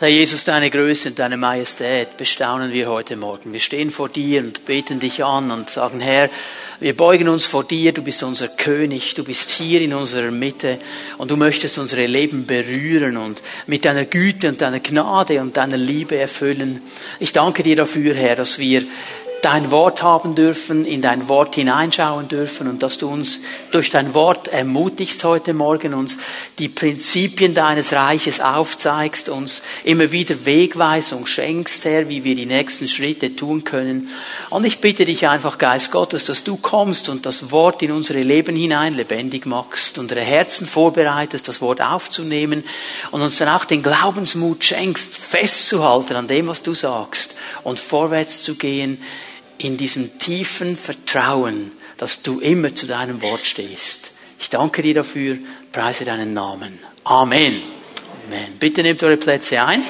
Herr Jesus, deine Größe und deine Majestät bestaunen wir heute Morgen. Wir stehen vor dir und beten dich an und sagen, Herr, wir beugen uns vor dir, du bist unser König, du bist hier in unserer Mitte und du möchtest unsere Leben berühren und mit deiner Güte und deiner Gnade und deiner Liebe erfüllen. Ich danke dir dafür, Herr, dass wir dein Wort haben dürfen, in dein Wort hineinschauen dürfen und dass du uns durch dein Wort ermutigst heute Morgen, uns die Prinzipien deines Reiches aufzeigst, uns immer wieder Wegweisung schenkst, Herr, wie wir die nächsten Schritte tun können. Und ich bitte dich einfach, Geist Gottes, dass du kommst und das Wort in unsere Leben hinein lebendig machst, unsere Herzen vorbereitest, das Wort aufzunehmen und uns dann auch den Glaubensmut schenkst, festzuhalten an dem, was du sagst und vorwärts zu gehen in diesem tiefen Vertrauen, dass du immer zu deinem Wort stehst. Ich danke dir dafür, preise deinen Namen. Amen. Amen. Bitte nehmt eure Plätze ein.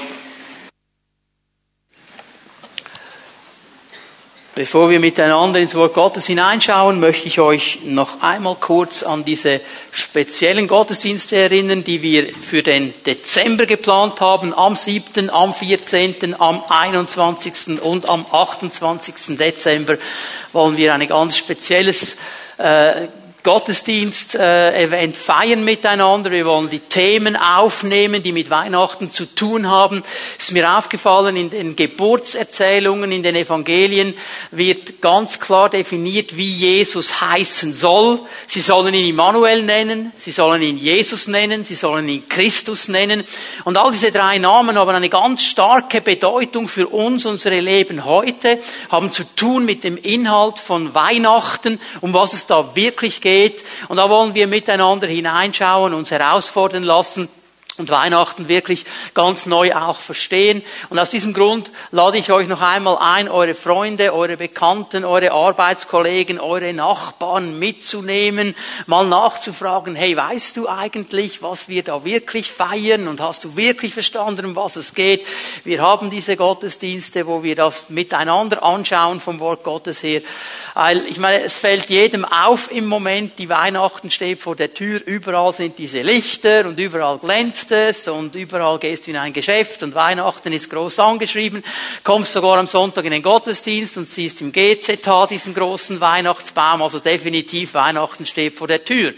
Bevor wir miteinander ins Wort Gottes hineinschauen, möchte ich euch noch einmal kurz an diese speziellen Gottesdienste erinnern, die wir für den Dezember geplant haben. Am 7., am 14., am 21. und am 28. Dezember wollen wir ein ganz spezielles äh, Gottesdienst-Event feiern miteinander. Wir wollen die Themen aufnehmen, die mit Weihnachten zu tun haben. Ist mir aufgefallen, in den Geburtserzählungen, in den Evangelien wird ganz klar definiert, wie Jesus heißen soll. Sie sollen ihn Immanuel nennen, sie sollen ihn Jesus nennen, sie sollen ihn Christus nennen. Und all diese drei Namen haben eine ganz starke Bedeutung für uns, unsere Leben heute, haben zu tun mit dem Inhalt von Weihnachten, um was es da wirklich geht geht. Und da wollen wir miteinander hineinschauen, uns herausfordern lassen und Weihnachten wirklich ganz neu auch verstehen. Und aus diesem Grund lade ich euch noch einmal ein, eure Freunde, eure Bekannten, eure Arbeitskollegen, eure Nachbarn mitzunehmen, mal nachzufragen, hey, weißt du eigentlich, was wir da wirklich feiern und hast du wirklich verstanden, um was es geht? Wir haben diese Gottesdienste, wo wir das miteinander anschauen vom Wort Gottes her. Weil, ich meine, es fällt jedem auf im Moment, die Weihnachten steht vor der Tür, überall sind diese Lichter und überall glänzt es und überall gehst du in ein Geschäft und Weihnachten ist groß angeschrieben, kommst sogar am Sonntag in den Gottesdienst und siehst im GZH diesen großen Weihnachtsbaum, also definitiv Weihnachten steht vor der Tür.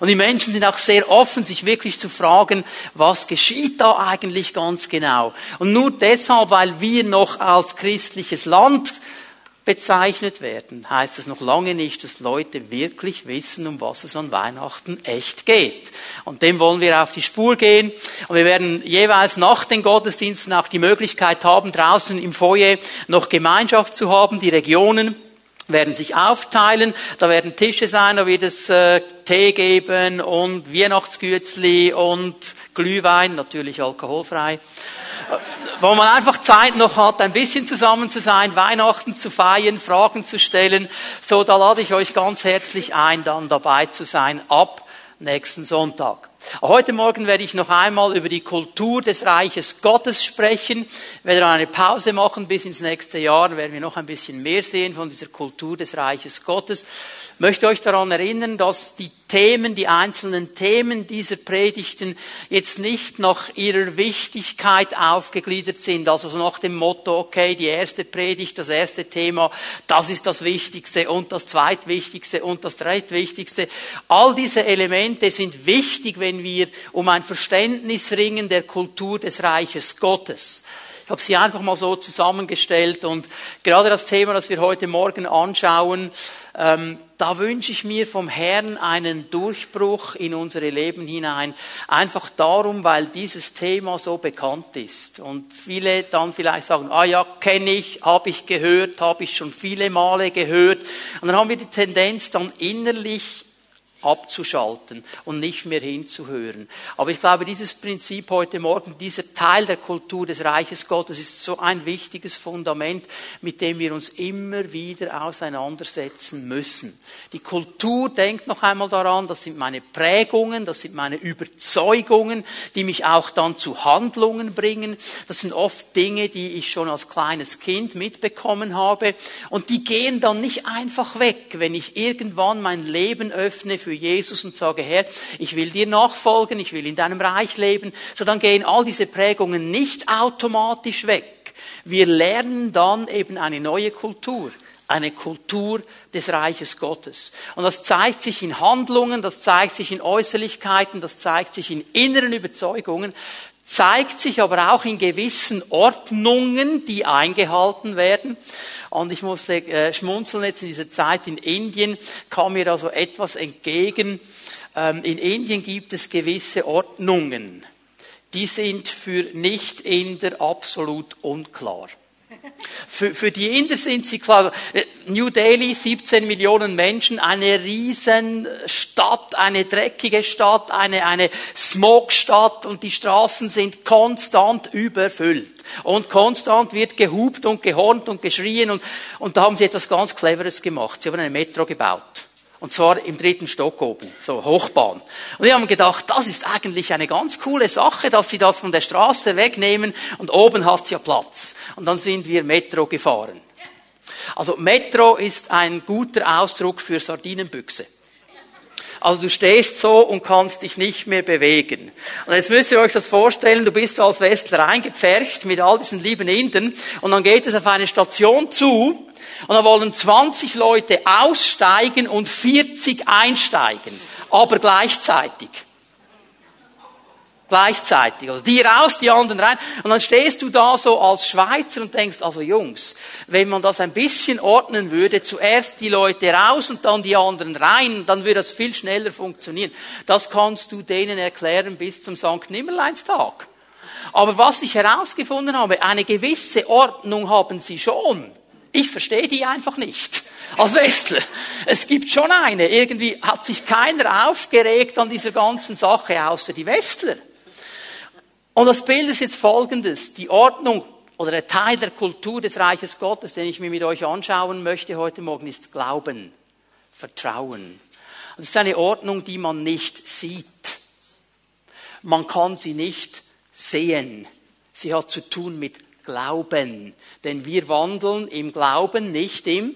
Und die Menschen sind auch sehr offen, sich wirklich zu fragen, was geschieht da eigentlich ganz genau? Und nur deshalb, weil wir noch als christliches Land bezeichnet werden, heißt es noch lange nicht, dass Leute wirklich wissen, um was es an Weihnachten echt geht. Und dem wollen wir auf die Spur gehen. Und wir werden jeweils nach den Gottesdiensten auch die Möglichkeit haben, draußen im Foyer noch Gemeinschaft zu haben, die Regionen werden sich aufteilen, da werden Tische sein, da wird es äh, Tee geben und Weihnachtsgützli und Glühwein, natürlich alkoholfrei wo man einfach Zeit noch hat, ein bisschen zusammen zu sein, Weihnachten zu feiern, Fragen zu stellen. So, da lade ich euch ganz herzlich ein, dann dabei zu sein ab nächsten Sonntag. Heute Morgen werde ich noch einmal über die Kultur des Reiches Gottes sprechen. Ich werde eine Pause machen bis ins nächste Jahr, werden wir noch ein bisschen mehr sehen von dieser Kultur des Reiches Gottes möchte euch daran erinnern, dass die Themen, die einzelnen Themen dieser Predigten jetzt nicht nach ihrer Wichtigkeit aufgegliedert sind. Also so nach dem Motto, okay, die erste Predigt, das erste Thema, das ist das Wichtigste und das zweitwichtigste und das drittwichtigste. All diese Elemente sind wichtig, wenn wir um ein Verständnis ringen der Kultur des Reiches Gottes. Ich habe sie einfach mal so zusammengestellt und gerade das Thema, das wir heute Morgen anschauen, ähm, da wünsche ich mir vom Herrn einen Durchbruch in unsere Leben hinein. Einfach darum, weil dieses Thema so bekannt ist. Und viele dann vielleicht sagen, ah ja, kenne ich, habe ich gehört, habe ich schon viele Male gehört. Und dann haben wir die Tendenz, dann innerlich abzuschalten und nicht mehr hinzuhören. Aber ich glaube, dieses Prinzip heute Morgen, dieser Teil der Kultur des Reiches Gottes ist so ein wichtiges Fundament, mit dem wir uns immer wieder auseinandersetzen müssen. Die Kultur denkt noch einmal daran, das sind meine Prägungen, das sind meine Überzeugungen, die mich auch dann zu Handlungen bringen. Das sind oft Dinge, die ich schon als kleines Kind mitbekommen habe und die gehen dann nicht einfach weg, wenn ich irgendwann mein Leben öffne für Jesus und sage, Herr, ich will dir nachfolgen, ich will in deinem Reich leben, so dann gehen all diese Prägungen nicht automatisch weg. Wir lernen dann eben eine neue Kultur eine Kultur des Reiches Gottes. Und das zeigt sich in Handlungen, das zeigt sich in Äußerlichkeiten, das zeigt sich in inneren Überzeugungen, zeigt sich aber auch in gewissen Ordnungen, die eingehalten werden. Und ich musste äh, schmunzeln jetzt in dieser Zeit in Indien, kam mir da so etwas entgegen. Ähm, in Indien gibt es gewisse Ordnungen, die sind für Nicht-Inder absolut unklar. Für, für die Inder sind sie klar. New Delhi, 17 Millionen Menschen, eine Riesenstadt, eine dreckige Stadt, eine, eine Smogstadt und die Straßen sind konstant überfüllt. Und konstant wird gehupt und gehornt und geschrien und, und da haben sie etwas ganz Cleveres gemacht. Sie haben eine Metro gebaut. Und zwar im dritten Stock oben, so Hochbahn. Und wir haben gedacht, das ist eigentlich eine ganz coole Sache, dass sie das von der Straße wegnehmen und oben hat sie ja Platz. Und dann sind wir Metro gefahren. Also Metro ist ein guter Ausdruck für Sardinenbüchse. Also du stehst so und kannst dich nicht mehr bewegen. Und jetzt müsst ihr euch das vorstellen, du bist als Westler eingepfercht mit all diesen lieben Indern und dann geht es auf eine Station zu und da wollen 20 Leute aussteigen und 40 einsteigen. Aber gleichzeitig. Gleichzeitig. Also die raus, die anderen rein. Und dann stehst du da so als Schweizer und denkst, also Jungs, wenn man das ein bisschen ordnen würde, zuerst die Leute raus und dann die anderen rein, dann würde das viel schneller funktionieren. Das kannst du denen erklären bis zum St. Nimmerleinstag. Aber was ich herausgefunden habe, eine gewisse Ordnung haben sie schon. Ich verstehe die einfach nicht. Als Westler. Es gibt schon eine. Irgendwie hat sich keiner aufgeregt an dieser ganzen Sache, außer die Westler. Und das Bild ist jetzt folgendes. Die Ordnung oder der Teil der Kultur des Reiches Gottes, den ich mir mit euch anschauen möchte heute Morgen, ist Glauben, Vertrauen. Das ist eine Ordnung, die man nicht sieht. Man kann sie nicht sehen. Sie hat zu tun mit Glauben. Denn wir wandeln im Glauben, nicht im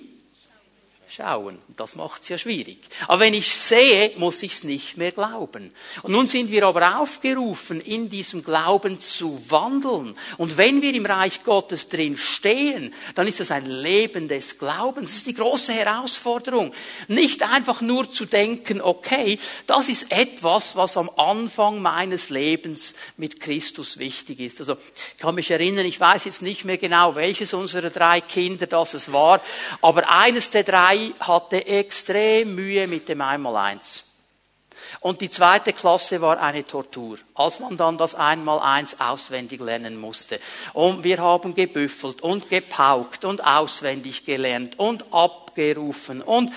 schauen. Und das macht es ja schwierig. Aber wenn ich sehe, muss ich es nicht mehr glauben. Und nun sind wir aber aufgerufen, in diesem Glauben zu wandeln. Und wenn wir im Reich Gottes drin stehen, dann ist das ein Leben des Glaubens. Das ist die große Herausforderung. Nicht einfach nur zu denken, okay, das ist etwas, was am Anfang meines Lebens mit Christus wichtig ist. Also, ich kann mich erinnern, ich weiß jetzt nicht mehr genau, welches unserer drei Kinder das es war, aber eines der drei drei hatte extrem Mühe mit dem Einmaleins. Und die zweite Klasse war eine Tortur, als man dann das Einmaleins auswendig lernen musste. Und wir haben gebüffelt und gepaukt und auswendig gelernt und abgerufen und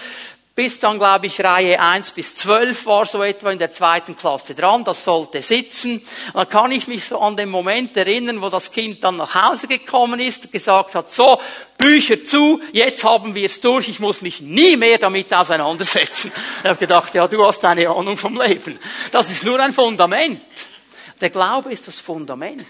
bis dann, glaube ich, Reihe 1 bis 12 war so etwa in der zweiten Klasse dran. Das sollte sitzen. Und dann kann ich mich so an den Moment erinnern, wo das Kind dann nach Hause gekommen ist und gesagt hat, so, Bücher zu, jetzt haben wir es durch, ich muss mich nie mehr damit auseinandersetzen. Ich habe gedacht, ja, du hast eine Ahnung vom Leben. Das ist nur ein Fundament. Der Glaube ist das Fundament.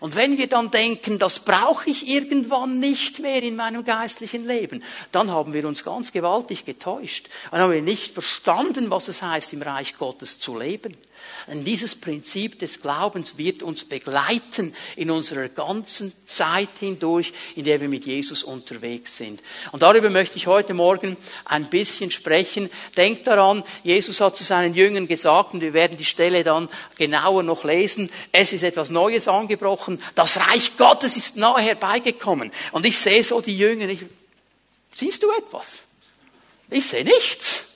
Und wenn wir dann denken, das brauche ich irgendwann nicht mehr in meinem geistlichen Leben, dann haben wir uns ganz gewaltig getäuscht. Dann haben wir nicht verstanden, was es heißt, im Reich Gottes zu leben. Denn dieses Prinzip des Glaubens wird uns begleiten in unserer ganzen Zeit hindurch, in der wir mit Jesus unterwegs sind. Und darüber möchte ich heute Morgen ein bisschen sprechen. Denkt daran, Jesus hat zu seinen Jüngern gesagt, und wir werden die Stelle dann genauer noch lesen, es ist etwas Neues angebrochen, das Reich Gottes ist nahe herbeigekommen. Und ich sehe so die Jünger, ich, siehst du etwas? Ich sehe nichts.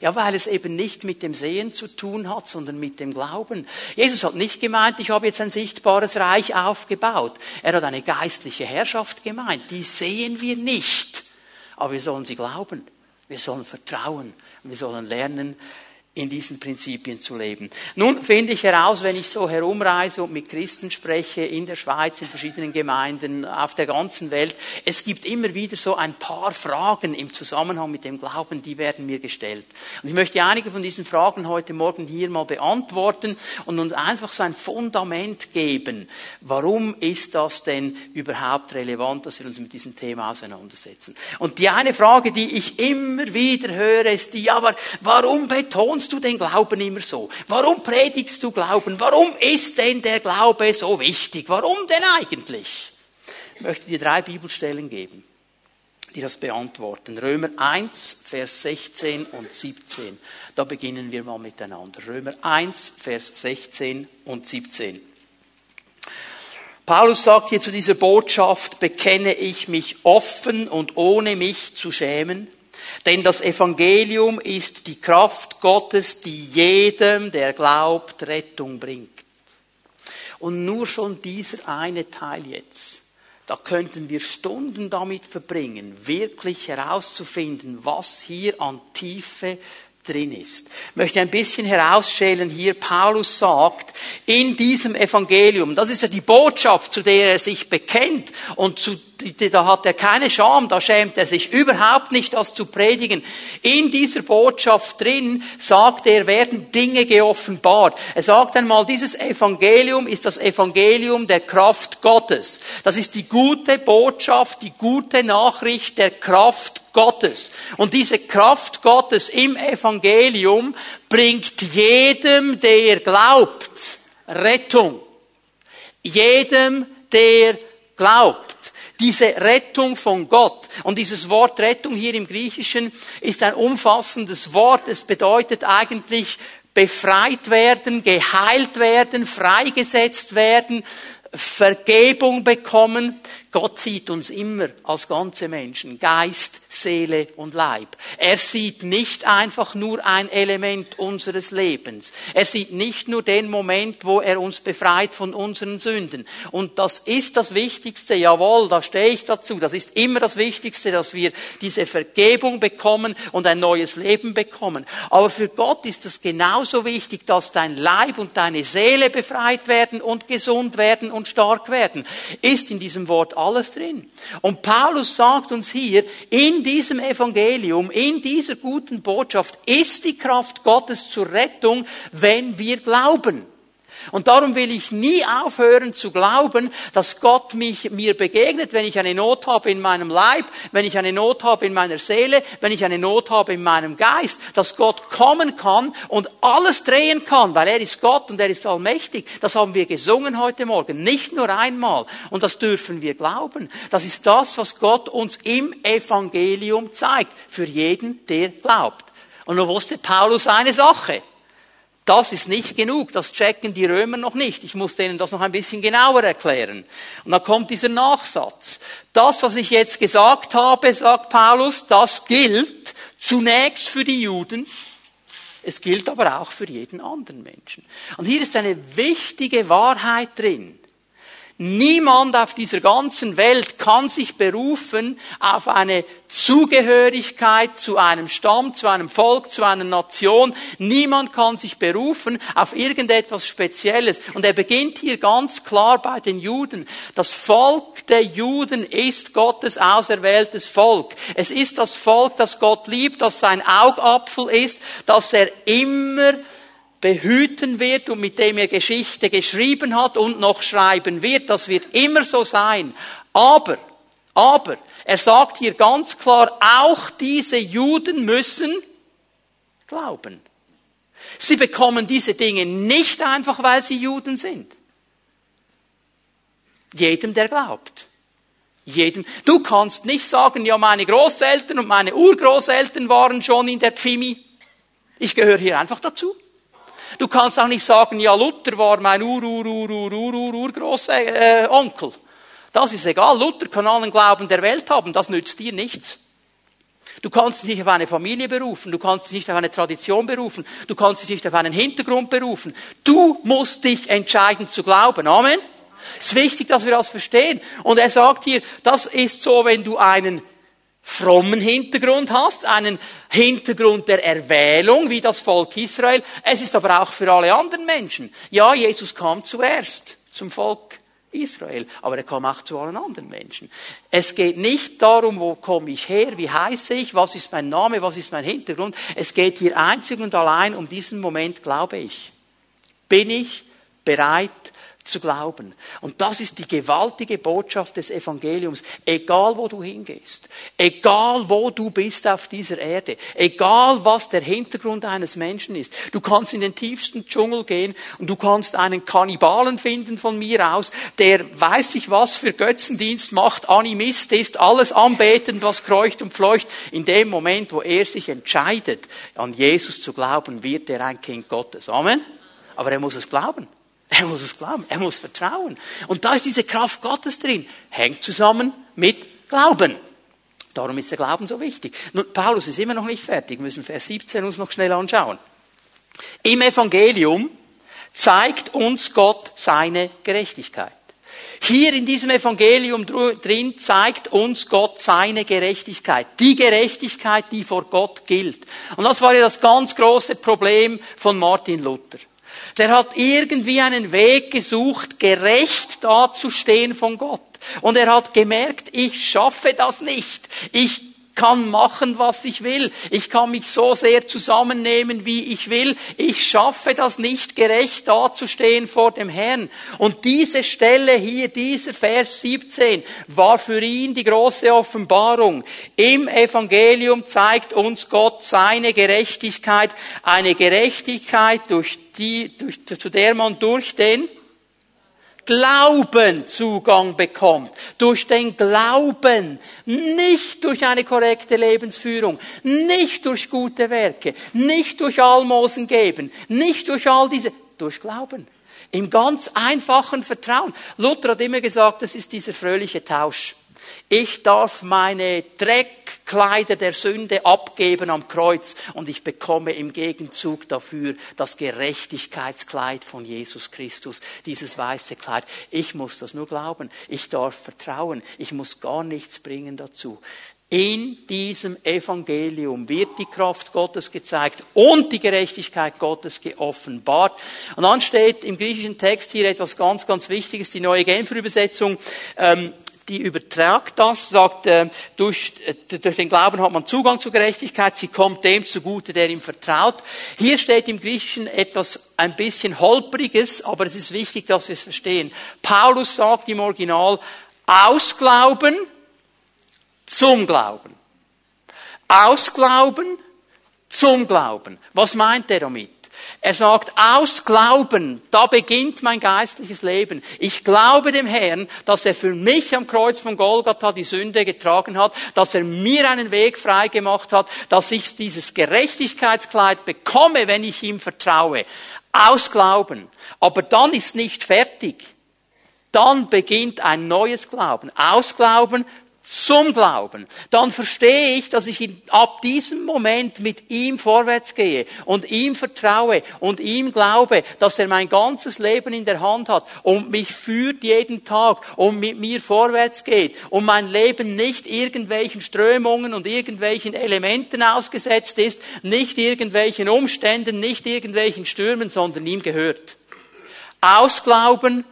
Ja, weil es eben nicht mit dem Sehen zu tun hat, sondern mit dem Glauben. Jesus hat nicht gemeint, ich habe jetzt ein sichtbares Reich aufgebaut. Er hat eine geistliche Herrschaft gemeint. Die sehen wir nicht. Aber wir sollen sie glauben. Wir sollen vertrauen. Wir sollen lernen, in diesen Prinzipien zu leben. Nun finde ich heraus, wenn ich so herumreise und mit Christen spreche, in der Schweiz, in verschiedenen Gemeinden, auf der ganzen Welt, es gibt immer wieder so ein paar Fragen im Zusammenhang mit dem Glauben, die werden mir gestellt. Und ich möchte einige von diesen Fragen heute Morgen hier mal beantworten und uns einfach so ein Fundament geben. Warum ist das denn überhaupt relevant, dass wir uns mit diesem Thema auseinandersetzen? Und die eine Frage, die ich immer wieder höre, ist die, aber warum betont betonst du den Glauben immer so? Warum predigst du Glauben? Warum ist denn der Glaube so wichtig? Warum denn eigentlich? Ich möchte dir drei Bibelstellen geben, die das beantworten. Römer 1, Vers 16 und 17. Da beginnen wir mal miteinander. Römer 1, Vers 16 und 17. Paulus sagt hier zu dieser Botschaft, bekenne ich mich offen und ohne mich zu schämen. Denn das Evangelium ist die Kraft Gottes, die jedem, der glaubt, Rettung bringt. Und nur schon dieser eine Teil jetzt, da könnten wir Stunden damit verbringen, wirklich herauszufinden, was hier an Tiefe drin ist. Ich möchte ein bisschen herausschälen hier. Paulus sagt, in diesem Evangelium, das ist ja die Botschaft, zu der er sich bekennt und zu da hat er keine Scham, da schämt er sich überhaupt nicht, das zu predigen. In dieser Botschaft drin, sagt er, werden Dinge geoffenbart. Er sagt einmal, dieses Evangelium ist das Evangelium der Kraft Gottes. Das ist die gute Botschaft, die gute Nachricht der Kraft Gottes. Und diese Kraft Gottes im Evangelium bringt jedem, der glaubt, Rettung. Jedem, der glaubt diese Rettung von Gott. Und dieses Wort Rettung hier im Griechischen ist ein umfassendes Wort. Es bedeutet eigentlich befreit werden, geheilt werden, freigesetzt werden, Vergebung bekommen. Gott sieht uns immer als ganze Menschen, Geist, Seele und Leib. Er sieht nicht einfach nur ein Element unseres Lebens. Er sieht nicht nur den Moment, wo er uns befreit von unseren Sünden. Und das ist das Wichtigste, jawohl, da stehe ich dazu. Das ist immer das Wichtigste, dass wir diese Vergebung bekommen und ein neues Leben bekommen. Aber für Gott ist es genauso wichtig, dass dein Leib und deine Seele befreit werden und gesund werden und stark werden. Ist in diesem Wort alles drin. Und Paulus sagt uns hier, in diesem Evangelium, in dieser guten Botschaft ist die Kraft Gottes zur Rettung, wenn wir glauben. Und darum will ich nie aufhören zu glauben, dass Gott mich, mir begegnet, wenn ich eine Not habe in meinem Leib, wenn ich eine Not habe in meiner Seele, wenn ich eine Not habe in meinem Geist, dass Gott kommen kann und alles drehen kann, weil er ist Gott und er ist allmächtig. Das haben wir gesungen heute Morgen, nicht nur einmal. Und das dürfen wir glauben. Das ist das, was Gott uns im Evangelium zeigt, für jeden, der glaubt. Und nun wusste Paulus eine Sache. Das ist nicht genug, das checken die Römer noch nicht. Ich muss denen das noch ein bisschen genauer erklären. Und dann kommt dieser Nachsatz. Das, was ich jetzt gesagt habe, sagt Paulus, das gilt zunächst für die Juden, es gilt aber auch für jeden anderen Menschen. Und hier ist eine wichtige Wahrheit drin. Niemand auf dieser ganzen Welt kann sich berufen auf eine Zugehörigkeit zu einem Stamm, zu einem Volk, zu einer Nation. Niemand kann sich berufen auf irgendetwas Spezielles. Und er beginnt hier ganz klar bei den Juden. Das Volk der Juden ist Gottes auserwähltes Volk. Es ist das Volk, das Gott liebt, das sein Augapfel ist, das er immer behüten wird und mit dem er Geschichte geschrieben hat und noch schreiben wird. Das wird immer so sein. Aber, aber, er sagt hier ganz klar, auch diese Juden müssen glauben. Sie bekommen diese Dinge nicht einfach, weil sie Juden sind. Jedem, der glaubt. Jedem. Du kannst nicht sagen, ja, meine Großeltern und meine Urgroßeltern waren schon in der Pfimi. Ich gehöre hier einfach dazu. Du kannst auch nicht sagen, ja, Luther war mein Ur, Ur, Ur, Ur, Ur, Ur, Ur, Großonkel. Äh, Onkel. das ist egal. Luther kann allen Glauben der Welt haben. Das nützt dir nichts. Du kannst dich nicht auf eine Familie berufen. Du kannst dich nicht auf eine Tradition berufen. Du kannst dich nicht auf einen Hintergrund berufen. Du musst dich entscheiden zu glauben. Amen. Es ist wichtig, dass wir das verstehen. Und er sagt hier, das ist so, wenn du einen frommen Hintergrund hast, einen Hintergrund der Erwählung, wie das Volk Israel. Es ist aber auch für alle anderen Menschen. Ja, Jesus kam zuerst zum Volk Israel, aber er kam auch zu allen anderen Menschen. Es geht nicht darum, wo komme ich her, wie heiße ich, was ist mein Name, was ist mein Hintergrund. Es geht hier einzig und allein um diesen Moment, glaube ich. Bin ich bereit, zu glauben. Und das ist die gewaltige Botschaft des Evangeliums. Egal wo du hingehst, egal wo du bist auf dieser Erde, egal was der Hintergrund eines Menschen ist, du kannst in den tiefsten Dschungel gehen und du kannst einen Kannibalen finden von mir aus, der weiß ich was für Götzendienst macht, Animist ist, alles anbetend, was kreucht und fleucht. In dem Moment, wo er sich entscheidet, an Jesus zu glauben, wird er ein Kind Gottes. Amen. Aber er muss es glauben. Er muss es glauben. Er muss vertrauen. Und da ist diese Kraft Gottes drin. Hängt zusammen mit Glauben. Darum ist der Glauben so wichtig. Nun, Paulus ist immer noch nicht fertig. Wir müssen Vers 17 uns noch schnell anschauen. Im Evangelium zeigt uns Gott seine Gerechtigkeit. Hier in diesem Evangelium drin zeigt uns Gott seine Gerechtigkeit. Die Gerechtigkeit, die vor Gott gilt. Und das war ja das ganz große Problem von Martin Luther. Der hat irgendwie einen Weg gesucht, gerecht dazustehen von Gott. Und er hat gemerkt, ich schaffe das nicht. Ich kann machen, was ich will. Ich kann mich so sehr zusammennehmen, wie ich will. Ich schaffe das nicht, gerecht dazustehen vor dem Herrn. Und diese Stelle hier, dieser Vers 17, war für ihn die große Offenbarung. Im Evangelium zeigt uns Gott seine Gerechtigkeit, eine Gerechtigkeit, durch die, durch, zu der man durch den Glauben Zugang bekommt. Durch den Glauben. Nicht durch eine korrekte Lebensführung. Nicht durch gute Werke. Nicht durch Almosen geben. Nicht durch all diese. Durch Glauben. Im ganz einfachen Vertrauen. Luther hat immer gesagt, das ist dieser fröhliche Tausch. Ich darf meine Dreckkleider der Sünde abgeben am Kreuz und ich bekomme im Gegenzug dafür das Gerechtigkeitskleid von Jesus Christus, dieses weiße Kleid. Ich muss das nur glauben. Ich darf vertrauen. Ich muss gar nichts bringen dazu. In diesem Evangelium wird die Kraft Gottes gezeigt und die Gerechtigkeit Gottes geoffenbart. Und dann steht im griechischen Text hier etwas ganz, ganz Wichtiges, die neue Genfer Übersetzung. Ähm, die übertragt das, sagt, äh, durch, äh, durch den Glauben hat man Zugang zur Gerechtigkeit, sie kommt dem zugute, der ihm vertraut. Hier steht im Griechischen etwas ein bisschen holpriges, aber es ist wichtig, dass wir es verstehen. Paulus sagt im Original, aus Glauben zum Glauben. Aus Glauben zum Glauben. Was meint er damit? Er sagt, aus Glauben, da beginnt mein geistliches Leben. Ich glaube dem Herrn, dass er für mich am Kreuz von Golgatha die Sünde getragen hat, dass er mir einen Weg frei gemacht hat, dass ich dieses Gerechtigkeitskleid bekomme, wenn ich ihm vertraue. Aus Glauben. Aber dann ist nicht fertig. Dann beginnt ein neues Glauben. Aus Glauben zum Glauben, dann verstehe ich, dass ich ab diesem Moment mit ihm vorwärts gehe und ihm vertraue und ihm glaube, dass er mein ganzes Leben in der Hand hat und mich führt jeden Tag und mit mir vorwärts geht und mein Leben nicht irgendwelchen Strömungen und irgendwelchen Elementen ausgesetzt ist, nicht irgendwelchen Umständen, nicht irgendwelchen Stürmen, sondern ihm gehört. Aus Glauben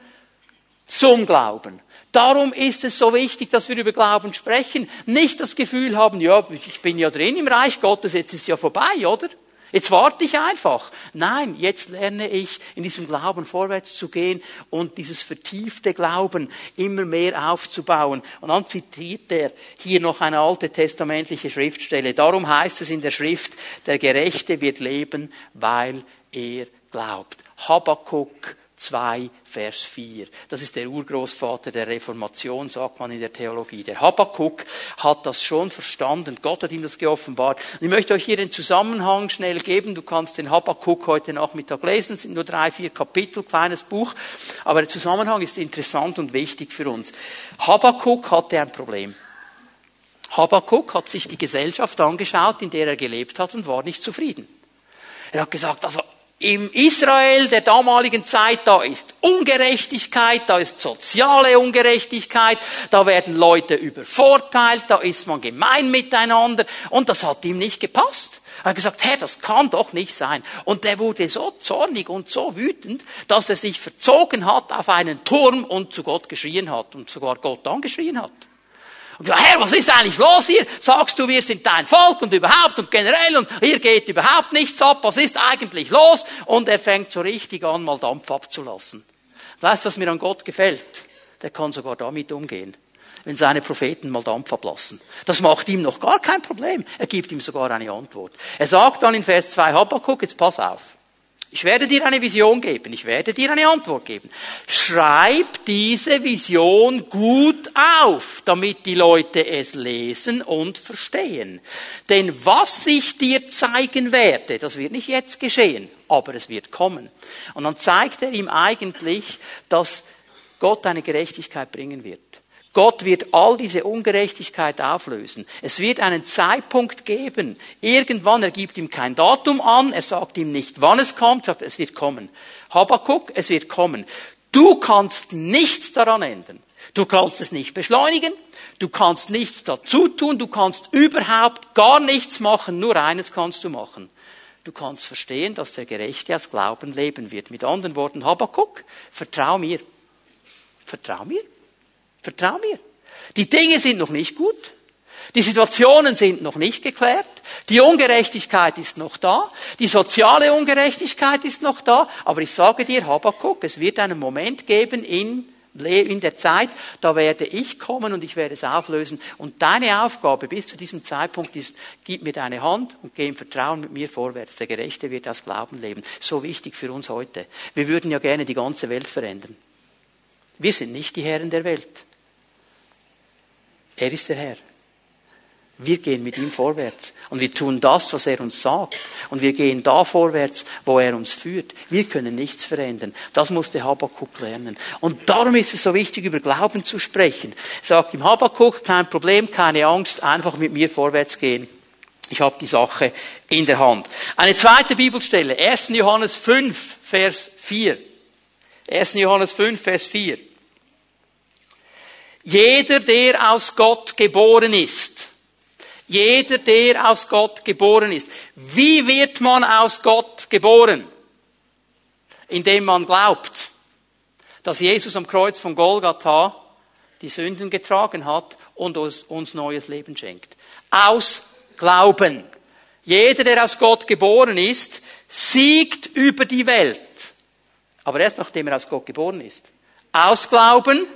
zum Glauben. Darum ist es so wichtig, dass wir über Glauben sprechen. Nicht das Gefühl haben, ja, ich bin ja drin im Reich Gottes, jetzt ist ja vorbei, oder? Jetzt warte ich einfach. Nein, jetzt lerne ich in diesem Glauben vorwärts zu gehen und dieses vertiefte Glauben immer mehr aufzubauen. Und dann zitiert er hier noch eine alte testamentliche Schriftstelle. Darum heißt es in der Schrift, der Gerechte wird leben, weil er glaubt. Habakkuk 2, Vers 4. Das ist der Urgroßvater der Reformation, sagt man in der Theologie. Der Habakkuk hat das schon verstanden. Gott hat ihm das geoffenbart. Und ich möchte euch hier den Zusammenhang schnell geben. Du kannst den Habakkuk heute Nachmittag lesen. Es sind nur drei, vier Kapitel, kleines Buch. Aber der Zusammenhang ist interessant und wichtig für uns. Habakkuk hatte ein Problem. Habakkuk hat sich die Gesellschaft angeschaut, in der er gelebt hat und war nicht zufrieden. Er hat gesagt, also im Israel der damaligen Zeit, da ist Ungerechtigkeit, da ist soziale Ungerechtigkeit, da werden Leute übervorteilt, da ist man gemein miteinander und das hat ihm nicht gepasst. Er hat gesagt, Herr, das kann doch nicht sein. Und er wurde so zornig und so wütend, dass er sich verzogen hat auf einen Turm und zu Gott geschrien hat und sogar Gott angeschrien hat. Und Herr, was ist eigentlich los hier? Sagst du, wir sind dein Volk und überhaupt und generell und hier geht überhaupt nichts ab. Was ist eigentlich los? Und er fängt so richtig an, mal Dampf abzulassen. Weißt du, was mir an Gott gefällt? Der kann sogar damit umgehen wenn seine Propheten mal Dampf ablassen. Das macht ihm noch gar kein Problem. Er gibt ihm sogar eine Antwort. Er sagt dann in Vers 2 Habakkuk, jetzt pass auf. Ich werde dir eine Vision geben, ich werde dir eine Antwort geben. Schreib diese Vision gut auf, damit die Leute es lesen und verstehen. Denn was ich dir zeigen werde, das wird nicht jetzt geschehen, aber es wird kommen. Und dann zeigt er ihm eigentlich, dass Gott eine Gerechtigkeit bringen wird. Gott wird all diese Ungerechtigkeit auflösen. Es wird einen Zeitpunkt geben. Irgendwann, er gibt ihm kein Datum an, er sagt ihm nicht, wann es kommt, sagt, es wird kommen. Habakuk, es wird kommen. Du kannst nichts daran ändern. Du kannst es nicht beschleunigen, du kannst nichts dazu tun, du kannst überhaupt gar nichts machen, nur eines kannst du machen. Du kannst verstehen, dass der Gerechte aus Glauben leben wird. Mit anderen Worten, Habakuk, vertrau mir. Vertrau mir. Vertrau mir. Die Dinge sind noch nicht gut. Die Situationen sind noch nicht geklärt. Die Ungerechtigkeit ist noch da. Die soziale Ungerechtigkeit ist noch da. Aber ich sage dir, Habakuk, es wird einen Moment geben in, in der Zeit, da werde ich kommen und ich werde es auflösen. Und deine Aufgabe bis zu diesem Zeitpunkt ist, gib mir deine Hand und geh im Vertrauen mit mir vorwärts. Der Gerechte wird aus Glauben leben. So wichtig für uns heute. Wir würden ja gerne die ganze Welt verändern. Wir sind nicht die Herren der Welt. Er ist der Herr. Wir gehen mit ihm vorwärts und wir tun das, was er uns sagt. Und wir gehen da vorwärts, wo er uns führt. Wir können nichts verändern. Das musste Habakkuk lernen. Und darum ist es so wichtig, über Glauben zu sprechen. Sagt ihm Habakkuk, kein Problem, keine Angst, einfach mit mir vorwärts gehen. Ich habe die Sache in der Hand. Eine zweite Bibelstelle, 1. Johannes 5, Vers 4. 1. Johannes 5, Vers 4. Jeder, der aus Gott geboren ist, jeder, der aus Gott geboren ist. Wie wird man aus Gott geboren? Indem man glaubt, dass Jesus am Kreuz von Golgatha die Sünden getragen hat und uns neues Leben schenkt. Aus Glauben. Jeder, der aus Gott geboren ist, siegt über die Welt. Aber erst nachdem er aus Gott geboren ist. Aus Glauben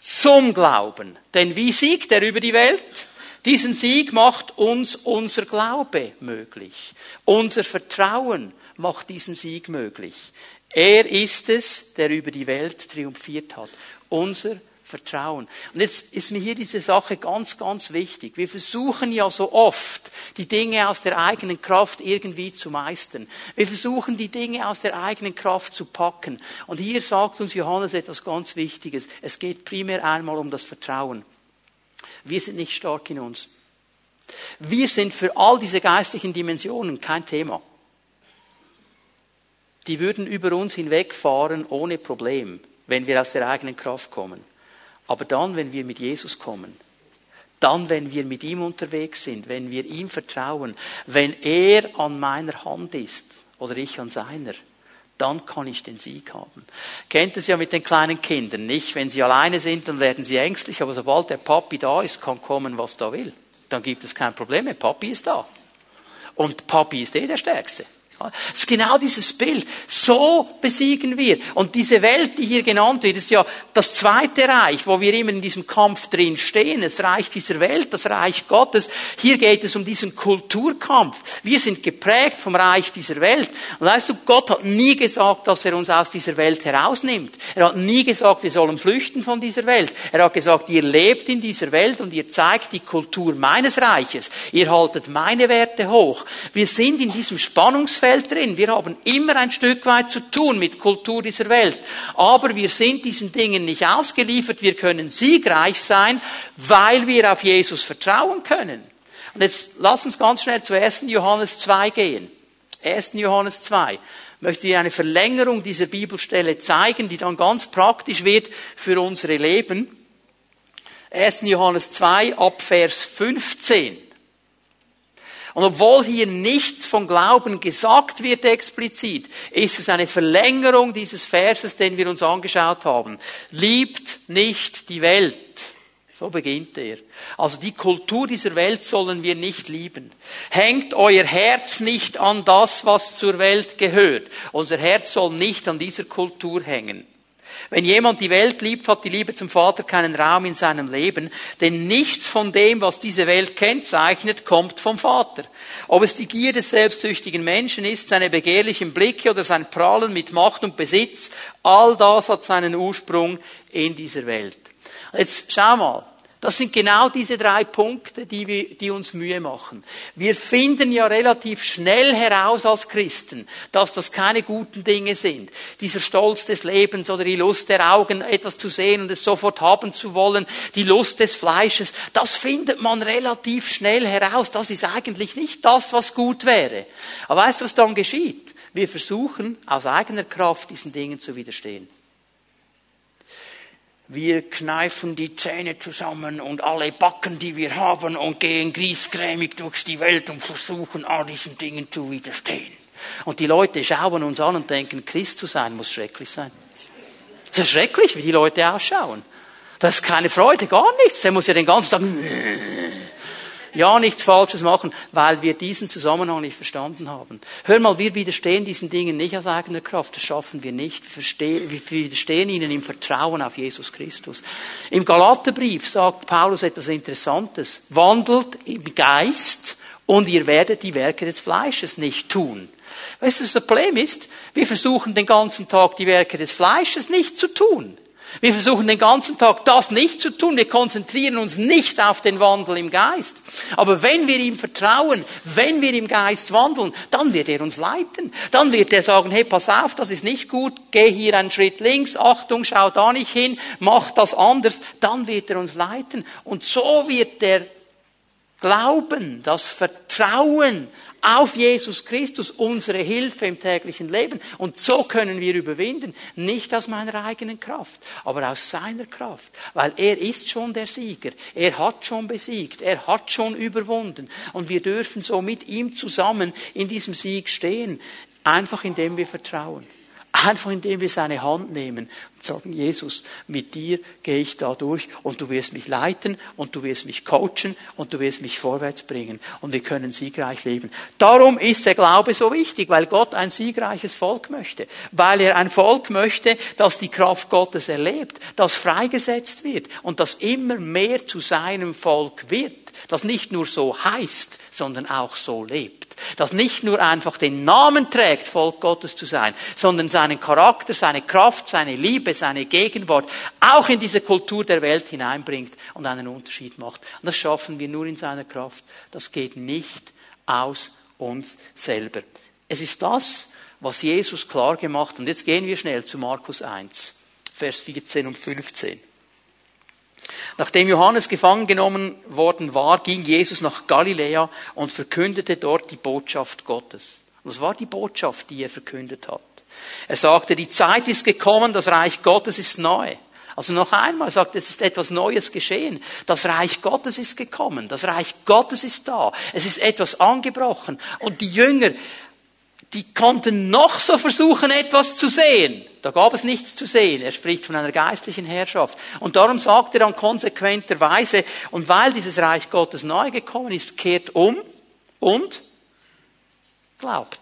zum Glauben. Denn wie siegt er über die Welt? Diesen Sieg macht uns unser Glaube möglich. Unser Vertrauen macht diesen Sieg möglich. Er ist es, der über die Welt triumphiert hat. Unser Vertrauen. Und jetzt ist mir hier diese Sache ganz, ganz wichtig. Wir versuchen ja so oft, die Dinge aus der eigenen Kraft irgendwie zu meistern. Wir versuchen, die Dinge aus der eigenen Kraft zu packen. Und hier sagt uns Johannes etwas ganz Wichtiges. Es geht primär einmal um das Vertrauen. Wir sind nicht stark in uns. Wir sind für all diese geistlichen Dimensionen kein Thema. Die würden über uns hinwegfahren ohne Problem, wenn wir aus der eigenen Kraft kommen. Aber dann, wenn wir mit Jesus kommen, dann, wenn wir mit ihm unterwegs sind, wenn wir ihm vertrauen, wenn er an meiner Hand ist oder ich an seiner, dann kann ich den Sieg haben. Kennt es ja mit den kleinen Kindern, nicht? Wenn sie alleine sind, dann werden sie ängstlich, aber sobald der Papi da ist, kann kommen, was da will. Dann gibt es kein Problem mehr. Papi ist da. Und Papi ist eh der Stärkste. Es ist genau dieses Bild. So besiegen wir. Und diese Welt, die hier genannt wird, ist ja das zweite Reich, wo wir immer in diesem Kampf drin stehen. Das Reich dieser Welt, das Reich Gottes. Hier geht es um diesen Kulturkampf. Wir sind geprägt vom Reich dieser Welt. Und weißt du, Gott hat nie gesagt, dass er uns aus dieser Welt herausnimmt. Er hat nie gesagt, wir sollen flüchten von dieser Welt. Er hat gesagt, ihr lebt in dieser Welt und ihr zeigt die Kultur meines Reiches. Ihr haltet meine Werte hoch. Wir sind in diesem Spannungsfeld Welt drin. Wir haben immer ein Stück weit zu tun mit Kultur dieser Welt. Aber wir sind diesen Dingen nicht ausgeliefert. Wir können siegreich sein, weil wir auf Jesus vertrauen können. Und jetzt lass uns ganz schnell zu 1. Johannes 2 gehen. 1. Johannes 2 möchte ich eine Verlängerung dieser Bibelstelle zeigen, die dann ganz praktisch wird für unsere Leben. 1. Johannes 2 ab Vers 15. Und obwohl hier nichts von Glauben gesagt wird explizit, ist es eine Verlängerung dieses Verses, den wir uns angeschaut haben. Liebt nicht die Welt, So beginnt er. Also die Kultur dieser Welt sollen wir nicht lieben. Hängt euer Herz nicht an das, was zur Welt gehört. Unser Herz soll nicht an dieser Kultur hängen. Wenn jemand die Welt liebt, hat die Liebe zum Vater keinen Raum in seinem Leben, denn nichts von dem, was diese Welt kennzeichnet, kommt vom Vater. Ob es die Gier des selbstsüchtigen Menschen ist, seine begehrlichen Blicke oder sein Prallen mit Macht und Besitz, all das hat seinen Ursprung in dieser Welt. Jetzt schau mal. Das sind genau diese drei Punkte, die, wir, die uns Mühe machen. Wir finden ja relativ schnell heraus als Christen, dass das keine guten Dinge sind. Dieser Stolz des Lebens oder die Lust der Augen, etwas zu sehen und es sofort haben zu wollen, die Lust des Fleisches, das findet man relativ schnell heraus. Das ist eigentlich nicht das, was gut wäre. Aber weißt du, was dann geschieht? Wir versuchen aus eigener Kraft diesen Dingen zu widerstehen. Wir kneifen die Zähne zusammen und alle Backen, die wir haben, und gehen griesgrämig durch die Welt und versuchen, all diesen Dingen zu widerstehen. Und die Leute schauen uns an und denken, Christ zu sein muss schrecklich sein. Das ist schrecklich, wie die Leute ausschauen. Das ist keine Freude, gar nichts. Er muss ja den ganzen Tag ja nichts Falsches machen, weil wir diesen Zusammenhang nicht verstanden haben. Hör mal, wir widerstehen diesen Dingen nicht aus eigener Kraft, das schaffen wir nicht. Wir, widerstehen ihnen im Vertrauen auf Jesus Christus. Im Galaterbrief sagt Paulus etwas Interessantes. Wandelt im Geist und ihr werdet die Werke des Fleisches nicht tun. Weißt du, das Problem ist? Wir versuchen den ganzen Tag die Werke des Fleisches nicht zu tun. Wir versuchen den ganzen Tag das nicht zu tun. Wir konzentrieren uns nicht auf den Wandel im Geist. Aber wenn wir ihm vertrauen, wenn wir im Geist wandeln, dann wird er uns leiten. Dann wird er sagen, hey, pass auf, das ist nicht gut, geh hier einen Schritt links, Achtung, schau da nicht hin, mach das anders. Dann wird er uns leiten. Und so wird der Glauben, das Vertrauen auf Jesus Christus unsere Hilfe im täglichen Leben. Und so können wir überwinden. Nicht aus meiner eigenen Kraft, aber aus seiner Kraft. Weil er ist schon der Sieger. Er hat schon besiegt. Er hat schon überwunden. Und wir dürfen so mit ihm zusammen in diesem Sieg stehen. Einfach indem wir vertrauen. Einfach indem wir seine Hand nehmen und sagen, Jesus, mit dir gehe ich da durch und du wirst mich leiten und du wirst mich coachen und du wirst mich vorwärts bringen und wir können siegreich leben. Darum ist der Glaube so wichtig, weil Gott ein siegreiches Volk möchte. Weil er ein Volk möchte, das die Kraft Gottes erlebt, das freigesetzt wird und das immer mehr zu seinem Volk wird, das nicht nur so heißt, sondern auch so lebt das nicht nur einfach den Namen trägt, Volk Gottes zu sein, sondern seinen Charakter, seine Kraft, seine Liebe, seine Gegenwart auch in diese Kultur der Welt hineinbringt und einen Unterschied macht. Und das schaffen wir nur in seiner Kraft. Das geht nicht aus uns selber. Es ist das, was Jesus klar gemacht hat. Und jetzt gehen wir schnell zu Markus 1, Vers 14 und 15. Nachdem Johannes gefangen genommen worden war, ging Jesus nach Galiläa und verkündete dort die Botschaft Gottes. Was war die Botschaft, die er verkündet hat? Er sagte, die Zeit ist gekommen, das Reich Gottes ist neu. Also noch einmal sagt, es ist etwas Neues geschehen. Das Reich Gottes ist gekommen. Das Reich Gottes ist da. Es ist etwas angebrochen. Und die Jünger die konnten noch so versuchen, etwas zu sehen. Da gab es nichts zu sehen. Er spricht von einer geistlichen Herrschaft. Und darum sagt er dann konsequenterweise, und weil dieses Reich Gottes neu gekommen ist, kehrt um und glaubt.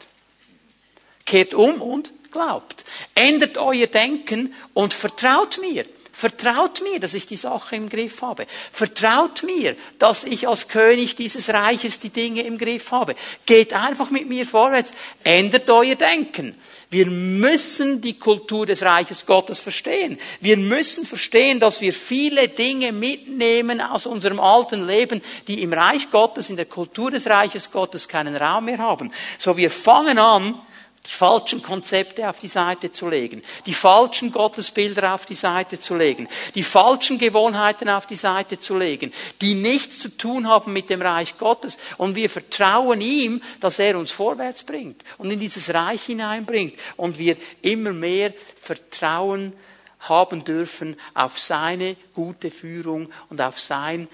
Kehrt um und glaubt. Ändert euer Denken und vertraut mir. Vertraut mir, dass ich die Sache im Griff habe. Vertraut mir, dass ich als König dieses Reiches die Dinge im Griff habe. Geht einfach mit mir vorwärts. Ändert euer Denken. Wir müssen die Kultur des Reiches Gottes verstehen. Wir müssen verstehen, dass wir viele Dinge mitnehmen aus unserem alten Leben, die im Reich Gottes, in der Kultur des Reiches Gottes keinen Raum mehr haben. So wir fangen an, die falschen Konzepte auf die Seite zu legen, die falschen Gottesbilder auf die Seite zu legen, die falschen Gewohnheiten auf die Seite zu legen, die nichts zu tun haben mit dem Reich Gottes. Und wir vertrauen ihm, dass er uns vorwärts bringt und in dieses Reich hineinbringt und wir immer mehr Vertrauen haben dürfen auf seine gute Führung und auf sein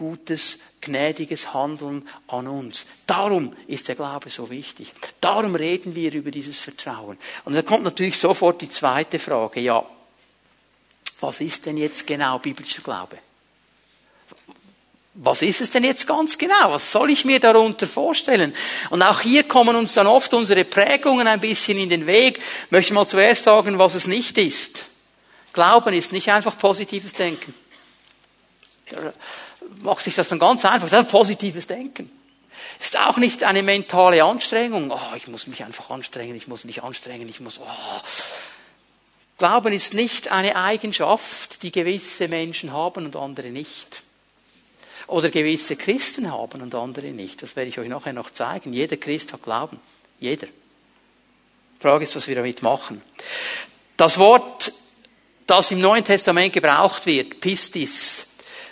gutes, gnädiges Handeln an uns. Darum ist der Glaube so wichtig. Darum reden wir über dieses Vertrauen. Und da kommt natürlich sofort die zweite Frage. Ja, was ist denn jetzt genau biblischer Glaube? was ist es denn jetzt ganz genau? Was soll ich mir darunter vorstellen? Und auch hier kommen uns dann oft unsere Prägungen ein bisschen in den Weg. Ich möchte mal zuerst sagen, was es nicht ist. Glauben ist nicht einfach positives Denken. Macht sich das dann ganz einfach. Das ist positives Denken. Ist auch nicht eine mentale Anstrengung. Oh, ich muss mich einfach anstrengen, ich muss mich anstrengen, ich muss. Oh. Glauben ist nicht eine Eigenschaft, die gewisse Menschen haben und andere nicht. Oder gewisse Christen haben und andere nicht. Das werde ich euch nachher noch zeigen. Jeder Christ hat Glauben. Jeder. Die Frage ist, was wir damit machen. Das Wort, das im Neuen Testament gebraucht wird, Pistis,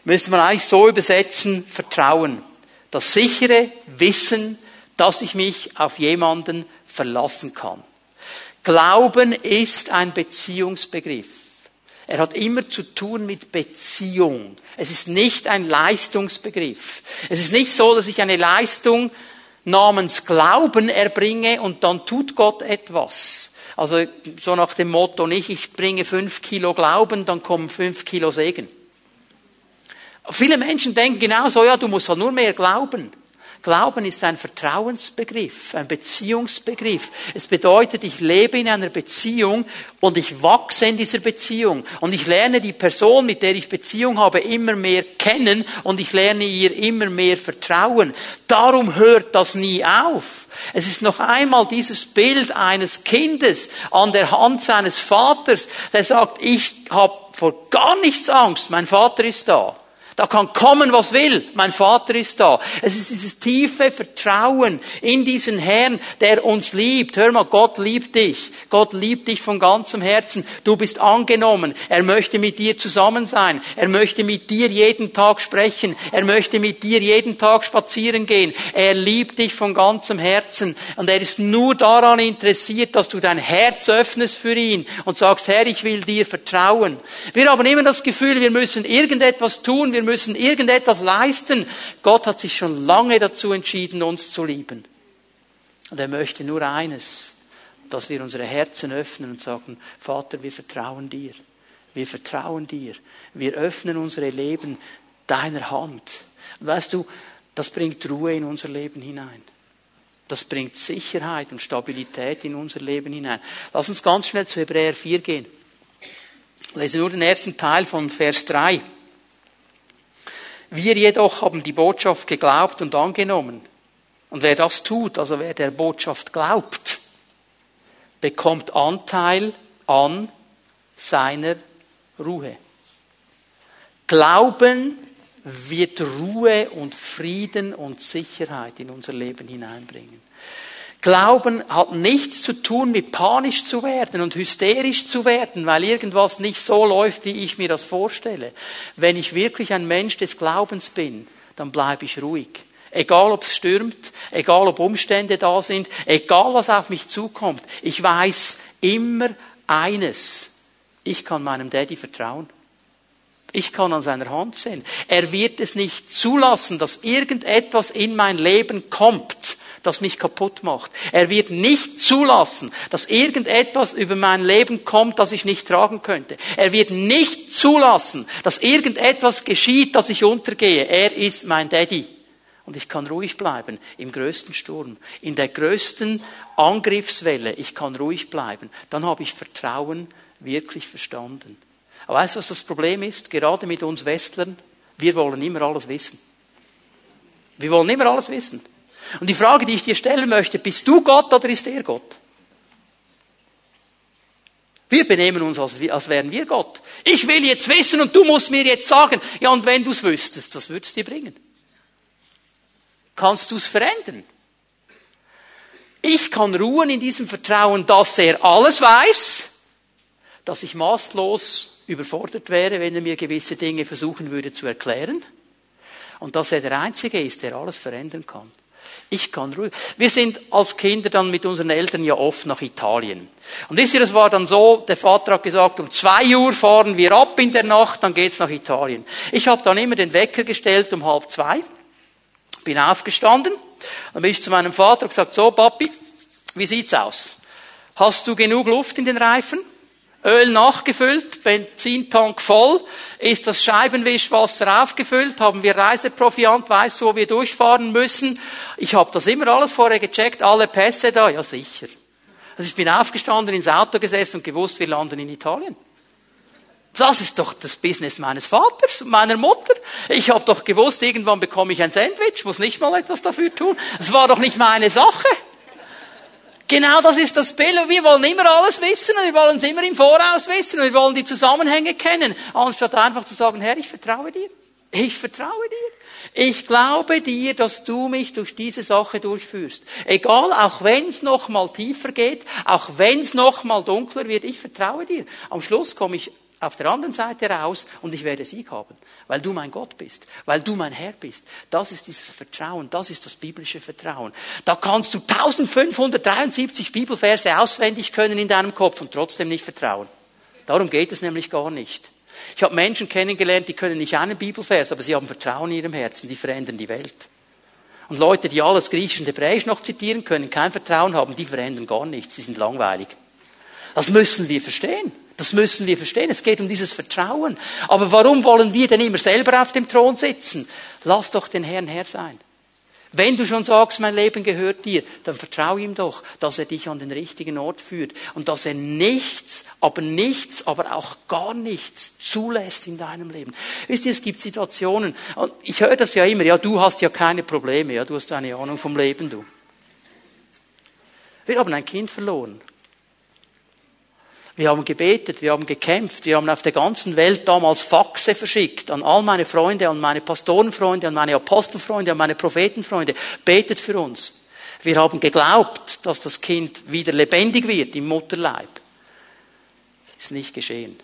müsste man eigentlich so übersetzen, Vertrauen. Das sichere Wissen, dass ich mich auf jemanden verlassen kann. Glauben ist ein Beziehungsbegriff. Er hat immer zu tun mit Beziehung. Es ist nicht ein Leistungsbegriff. Es ist nicht so, dass ich eine Leistung namens Glauben erbringe und dann tut Gott etwas. Also so nach dem Motto nicht, ich bringe fünf Kilo Glauben, dann kommen fünf Kilo Segen. Viele Menschen denken genauso, ja, du musst halt nur mehr glauben. Glauben ist ein Vertrauensbegriff, ein Beziehungsbegriff. Es bedeutet, ich lebe in einer Beziehung und ich wachse in dieser Beziehung. Und ich lerne die Person, mit der ich Beziehung habe, immer mehr kennen und ich lerne ihr immer mehr vertrauen. Darum hört das nie auf. Es ist noch einmal dieses Bild eines Kindes an der Hand seines Vaters, der sagt, ich habe vor gar nichts Angst, mein Vater ist da. Da kann kommen, was will. Mein Vater ist da. Es ist dieses tiefe Vertrauen in diesen Herrn, der uns liebt. Hör mal, Gott liebt dich. Gott liebt dich von ganzem Herzen. Du bist angenommen. Er möchte mit dir zusammen sein. Er möchte mit dir jeden Tag sprechen. Er möchte mit dir jeden Tag spazieren gehen. Er liebt dich von ganzem Herzen. Und er ist nur daran interessiert, dass du dein Herz öffnest für ihn und sagst, Herr, ich will dir vertrauen. Wir haben immer das Gefühl, wir müssen irgendetwas tun. Wir müssen irgendetwas leisten. Gott hat sich schon lange dazu entschieden, uns zu lieben. Und er möchte nur eines, dass wir unsere Herzen öffnen und sagen, Vater, wir vertrauen dir. Wir vertrauen dir. Wir öffnen unsere Leben deiner Hand. Und weißt du, das bringt Ruhe in unser Leben hinein. Das bringt Sicherheit und Stabilität in unser Leben hinein. Lass uns ganz schnell zu Hebräer 4 gehen. Lese nur den ersten Teil von Vers 3. Wir jedoch haben die Botschaft geglaubt und angenommen. Und wer das tut, also wer der Botschaft glaubt, bekommt Anteil an seiner Ruhe. Glauben wird Ruhe und Frieden und Sicherheit in unser Leben hineinbringen. Glauben hat nichts zu tun mit panisch zu werden und hysterisch zu werden, weil irgendwas nicht so läuft, wie ich mir das vorstelle. Wenn ich wirklich ein Mensch des Glaubens bin, dann bleibe ich ruhig. Egal ob es stürmt, egal ob Umstände da sind, egal was auf mich zukommt. Ich weiß immer eines. Ich kann meinem Daddy vertrauen. Ich kann an seiner Hand sehen. Er wird es nicht zulassen, dass irgendetwas in mein Leben kommt, das mich kaputt macht. Er wird nicht zulassen, dass irgendetwas über mein Leben kommt, das ich nicht tragen könnte. Er wird nicht zulassen, dass irgendetwas geschieht, dass ich untergehe. Er ist mein Daddy. Und ich kann ruhig bleiben im größten Sturm, in der größten Angriffswelle. Ich kann ruhig bleiben. Dann habe ich Vertrauen wirklich verstanden. Aber weißt du, was das Problem ist? Gerade mit uns Westlern. Wir wollen immer alles wissen. Wir wollen immer alles wissen. Und die Frage, die ich dir stellen möchte, bist du Gott oder ist er Gott? Wir benehmen uns, als, als wären wir Gott. Ich will jetzt wissen und du musst mir jetzt sagen, ja und wenn du es wüsstest, was würdest dir bringen? Kannst du es verändern? Ich kann ruhen in diesem Vertrauen, dass er alles weiß, dass ich maßlos überfordert wäre, wenn er mir gewisse Dinge versuchen würde zu erklären und dass er der Einzige ist, der alles verändern kann. Ich kann ruhig. Wir sind als Kinder dann mit unseren Eltern ja oft nach Italien. Und wisst ihr, es war dann so, der Vater hat gesagt, um zwei Uhr fahren wir ab in der Nacht, dann geht's nach Italien. Ich habe dann immer den Wecker gestellt um halb zwei, bin aufgestanden, dann bin ich zu meinem Vater und gesagt, so Papi, wie sieht's aus? Hast du genug Luft in den Reifen? Öl nachgefüllt, Benzintank voll, ist das Scheibenwischwasser aufgefüllt, haben wir Reiseproviant, weißt du, wo wir durchfahren müssen. Ich habe das immer alles vorher gecheckt, alle Pässe da, ja sicher. Also ich bin aufgestanden, ins Auto gesessen und gewusst, wir landen in Italien. Das ist doch das Business meines Vaters und meiner Mutter. Ich habe doch gewusst, irgendwann bekomme ich ein Sandwich, muss nicht mal etwas dafür tun. Es war doch nicht meine Sache. Genau das ist das Bild. Wir wollen immer alles wissen und wir wollen es immer im Voraus wissen und wir wollen die Zusammenhänge kennen, anstatt einfach zu sagen, Herr, ich vertraue dir. Ich vertraue dir. Ich glaube dir, dass du mich durch diese Sache durchführst. Egal, auch wenn es noch mal tiefer geht, auch wenn es noch mal dunkler wird, ich vertraue dir. Am Schluss komme ich auf der anderen Seite raus und ich werde Sieg haben, weil du mein Gott bist, weil du mein Herr bist. Das ist dieses Vertrauen, das ist das biblische Vertrauen. Da kannst du 1573 Bibelverse auswendig können in deinem Kopf und trotzdem nicht vertrauen. Darum geht es nämlich gar nicht. Ich habe Menschen kennengelernt, die können nicht einen Bibelvers, aber sie haben Vertrauen in ihrem Herzen, die verändern die Welt. Und Leute, die alles Griechisch und Hebräisch noch zitieren können, kein Vertrauen haben, die verändern gar nichts, sie sind langweilig. Das müssen wir verstehen. Das müssen wir verstehen. Es geht um dieses Vertrauen. Aber warum wollen wir denn immer selber auf dem Thron sitzen? Lass doch den Herrn Herr sein. Wenn du schon sagst, mein Leben gehört dir, dann vertraue ihm doch, dass er dich an den richtigen Ort führt und dass er nichts, aber nichts, aber auch gar nichts zulässt in deinem Leben. Wisst ihr, es gibt Situationen, und ich höre das ja immer, ja, du hast ja keine Probleme, ja, du hast eine Ahnung vom Leben, du. Wir haben ein Kind verloren. Wir haben gebetet, wir haben gekämpft, wir haben auf der ganzen Welt damals Faxe verschickt an all meine Freunde, an meine Pastorenfreunde, an meine Apostelfreunde, an meine Prophetenfreunde. Betet für uns. Wir haben geglaubt, dass das Kind wieder lebendig wird im Mutterleib. Ist nicht geschehen.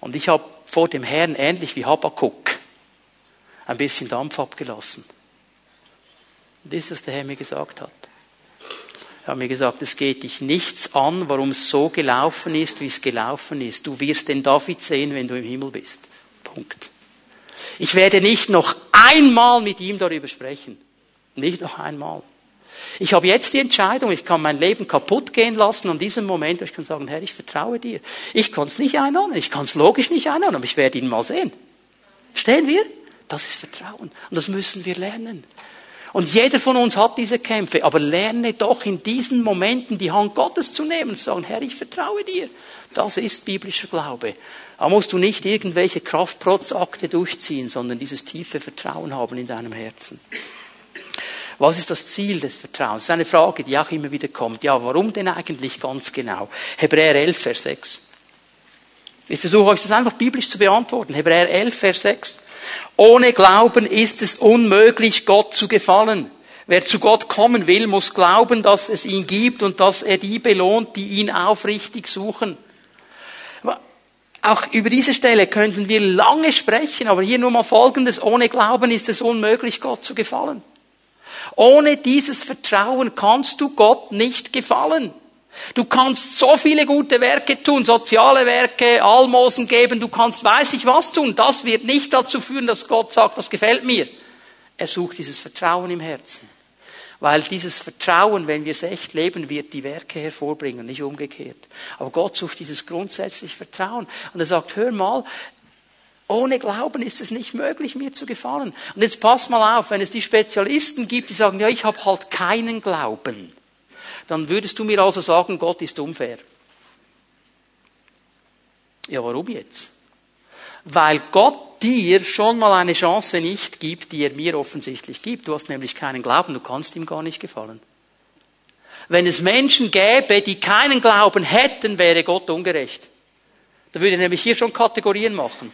Und ich habe vor dem Herrn ähnlich wie Habakkuk ein bisschen Dampf abgelassen. Und das ist, was der Herr mir gesagt hat. Er hat mir gesagt, es geht dich nichts an, warum es so gelaufen ist, wie es gelaufen ist. Du wirst den David sehen, wenn du im Himmel bist. Punkt. Ich werde nicht noch einmal mit ihm darüber sprechen. Nicht noch einmal. Ich habe jetzt die Entscheidung, ich kann mein Leben kaputt gehen lassen in diesem Moment, ich kann sagen, Herr, ich vertraue dir. Ich kann es nicht einordnen, ich kann es logisch nicht einordnen, aber ich werde ihn mal sehen. Stehen wir? Das ist Vertrauen. Und das müssen wir lernen. Und jeder von uns hat diese Kämpfe, aber lerne doch in diesen Momenten die Hand Gottes zu nehmen und zu sagen, Herr, ich vertraue dir. Das ist biblischer Glaube. Da musst du nicht irgendwelche Kraftprotzakte durchziehen, sondern dieses tiefe Vertrauen haben in deinem Herzen. Was ist das Ziel des Vertrauens? Das ist eine Frage, die auch immer wieder kommt. Ja, warum denn eigentlich ganz genau? Hebräer 11, Vers 6. Ich versuche euch das einfach biblisch zu beantworten. Hebräer 11, Vers 6. Ohne Glauben ist es unmöglich, Gott zu gefallen. Wer zu Gott kommen will, muss glauben, dass es ihn gibt und dass er die belohnt, die ihn aufrichtig suchen. Auch über diese Stelle könnten wir lange sprechen, aber hier nur mal Folgendes. Ohne Glauben ist es unmöglich, Gott zu gefallen. Ohne dieses Vertrauen kannst du Gott nicht gefallen. Du kannst so viele gute Werke tun, soziale Werke, Almosen geben, du kannst weiß ich was tun. Das wird nicht dazu führen, dass Gott sagt, das gefällt mir. Er sucht dieses Vertrauen im Herzen. Weil dieses Vertrauen, wenn wir es echt leben, wird die Werke hervorbringen, nicht umgekehrt. Aber Gott sucht dieses grundsätzliche Vertrauen. Und er sagt, hör mal, ohne Glauben ist es nicht möglich, mir zu gefallen. Und jetzt pass mal auf, wenn es die Spezialisten gibt, die sagen, ja, ich habe halt keinen Glauben dann würdest du mir also sagen, Gott ist unfair. Ja, warum jetzt? Weil Gott dir schon mal eine Chance nicht gibt, die er mir offensichtlich gibt. Du hast nämlich keinen Glauben, du kannst ihm gar nicht gefallen. Wenn es Menschen gäbe, die keinen Glauben hätten, wäre Gott ungerecht. Da würde er nämlich hier schon Kategorien machen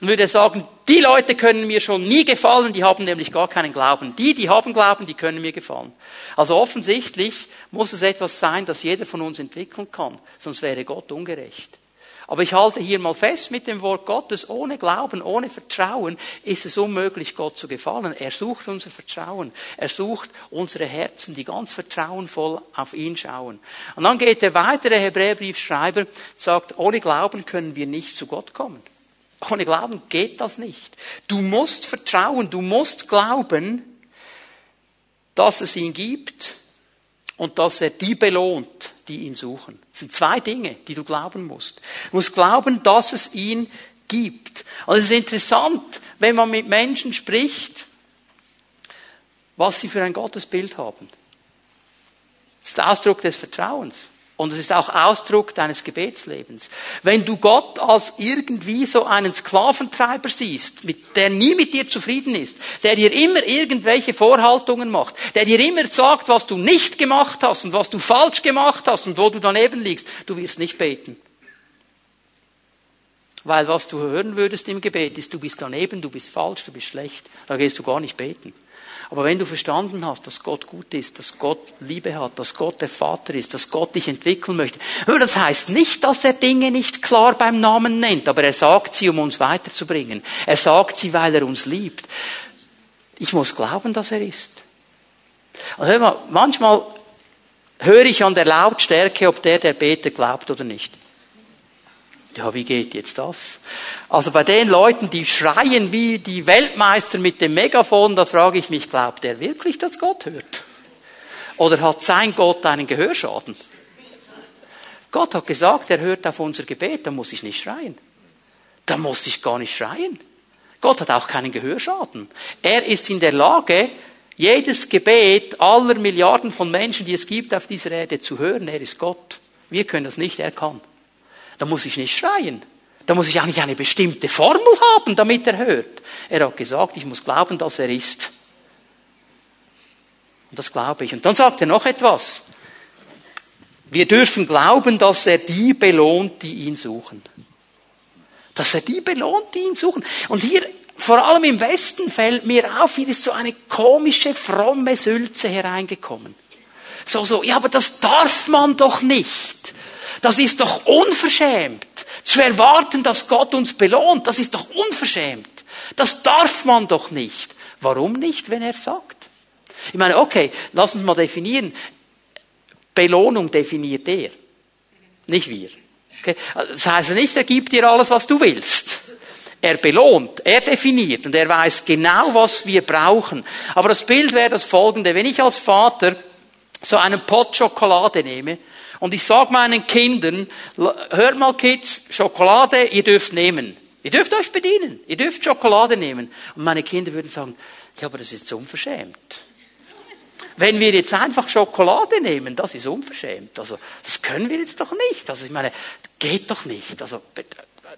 und würde sagen, die Leute können mir schon nie gefallen, die haben nämlich gar keinen Glauben. Die, die haben Glauben, die können mir gefallen. Also offensichtlich muss es etwas sein, das jeder von uns entwickeln kann, sonst wäre Gott ungerecht. Aber ich halte hier mal fest mit dem Wort Gottes, ohne Glauben, ohne Vertrauen ist es unmöglich, Gott zu gefallen. Er sucht unser Vertrauen. Er sucht unsere Herzen, die ganz vertrauenvoll auf ihn schauen. Und dann geht der weitere Hebräerbriefschreiber, sagt, ohne Glauben können wir nicht zu Gott kommen. Ohne Glauben geht das nicht. Du musst vertrauen, du musst glauben, dass es ihn gibt und dass er die belohnt, die ihn suchen. Das sind zwei Dinge, die du glauben musst. Du musst glauben, dass es ihn gibt. Und es ist interessant, wenn man mit Menschen spricht, was sie für ein Gottesbild haben. Das ist der Ausdruck des Vertrauens. Und es ist auch Ausdruck deines Gebetslebens. Wenn du Gott als irgendwie so einen Sklaventreiber siehst, der nie mit dir zufrieden ist, der dir immer irgendwelche Vorhaltungen macht, der dir immer sagt, was du nicht gemacht hast und was du falsch gemacht hast und wo du daneben liegst, du wirst nicht beten. Weil was du hören würdest im Gebet ist, du bist daneben, du bist falsch, du bist schlecht. Da gehst du gar nicht beten. Aber wenn du verstanden hast, dass Gott gut ist, dass Gott Liebe hat, dass Gott der Vater ist, dass Gott dich entwickeln möchte, das heißt nicht, dass er Dinge nicht klar beim Namen nennt, aber er sagt sie, um uns weiterzubringen. Er sagt sie, weil er uns liebt. Ich muss glauben, dass er ist. Also hör mal, manchmal höre ich an der Lautstärke, ob der, der betet, glaubt oder nicht. Ja, wie geht jetzt das? Also bei den Leuten, die schreien wie die Weltmeister mit dem Megafon, da frage ich mich, glaubt er wirklich, dass Gott hört? Oder hat sein Gott einen Gehörschaden? Gott hat gesagt, er hört auf unser Gebet, da muss ich nicht schreien. Da muss ich gar nicht schreien. Gott hat auch keinen Gehörschaden. Er ist in der Lage, jedes Gebet aller Milliarden von Menschen, die es gibt auf dieser Erde, zu hören. Er ist Gott. Wir können das nicht, er kann. Da muss ich nicht schreien. Da muss ich auch nicht eine bestimmte Formel haben, damit er hört. Er hat gesagt, ich muss glauben, dass er ist. Und das glaube ich. Und dann sagt er noch etwas. Wir dürfen glauben, dass er die belohnt, die ihn suchen. Dass er die belohnt, die ihn suchen. Und hier, vor allem im Westen, fällt mir auf, hier ist so eine komische, fromme Sülze hereingekommen. So, so, ja, aber das darf man doch nicht. Das ist doch unverschämt. Zu erwarten, dass Gott uns belohnt, das ist doch unverschämt. Das darf man doch nicht. Warum nicht, wenn er sagt? Ich meine, okay, lass uns mal definieren. Belohnung definiert er, nicht wir. Okay? Das heißt nicht, er gibt dir alles, was du willst. Er belohnt, er definiert und er weiß genau, was wir brauchen. Aber das Bild wäre das folgende. Wenn ich als Vater so einen Pot Schokolade nehme und ich sage meinen Kindern, hört mal Kids, Schokolade, ihr dürft nehmen. Ihr dürft euch bedienen. Ihr dürft Schokolade nehmen. Und meine Kinder würden sagen, ja, aber das ist so unverschämt. Wenn wir jetzt einfach Schokolade nehmen, das ist unverschämt. Also, das können wir jetzt doch nicht. Also, ich meine, geht doch nicht. Also,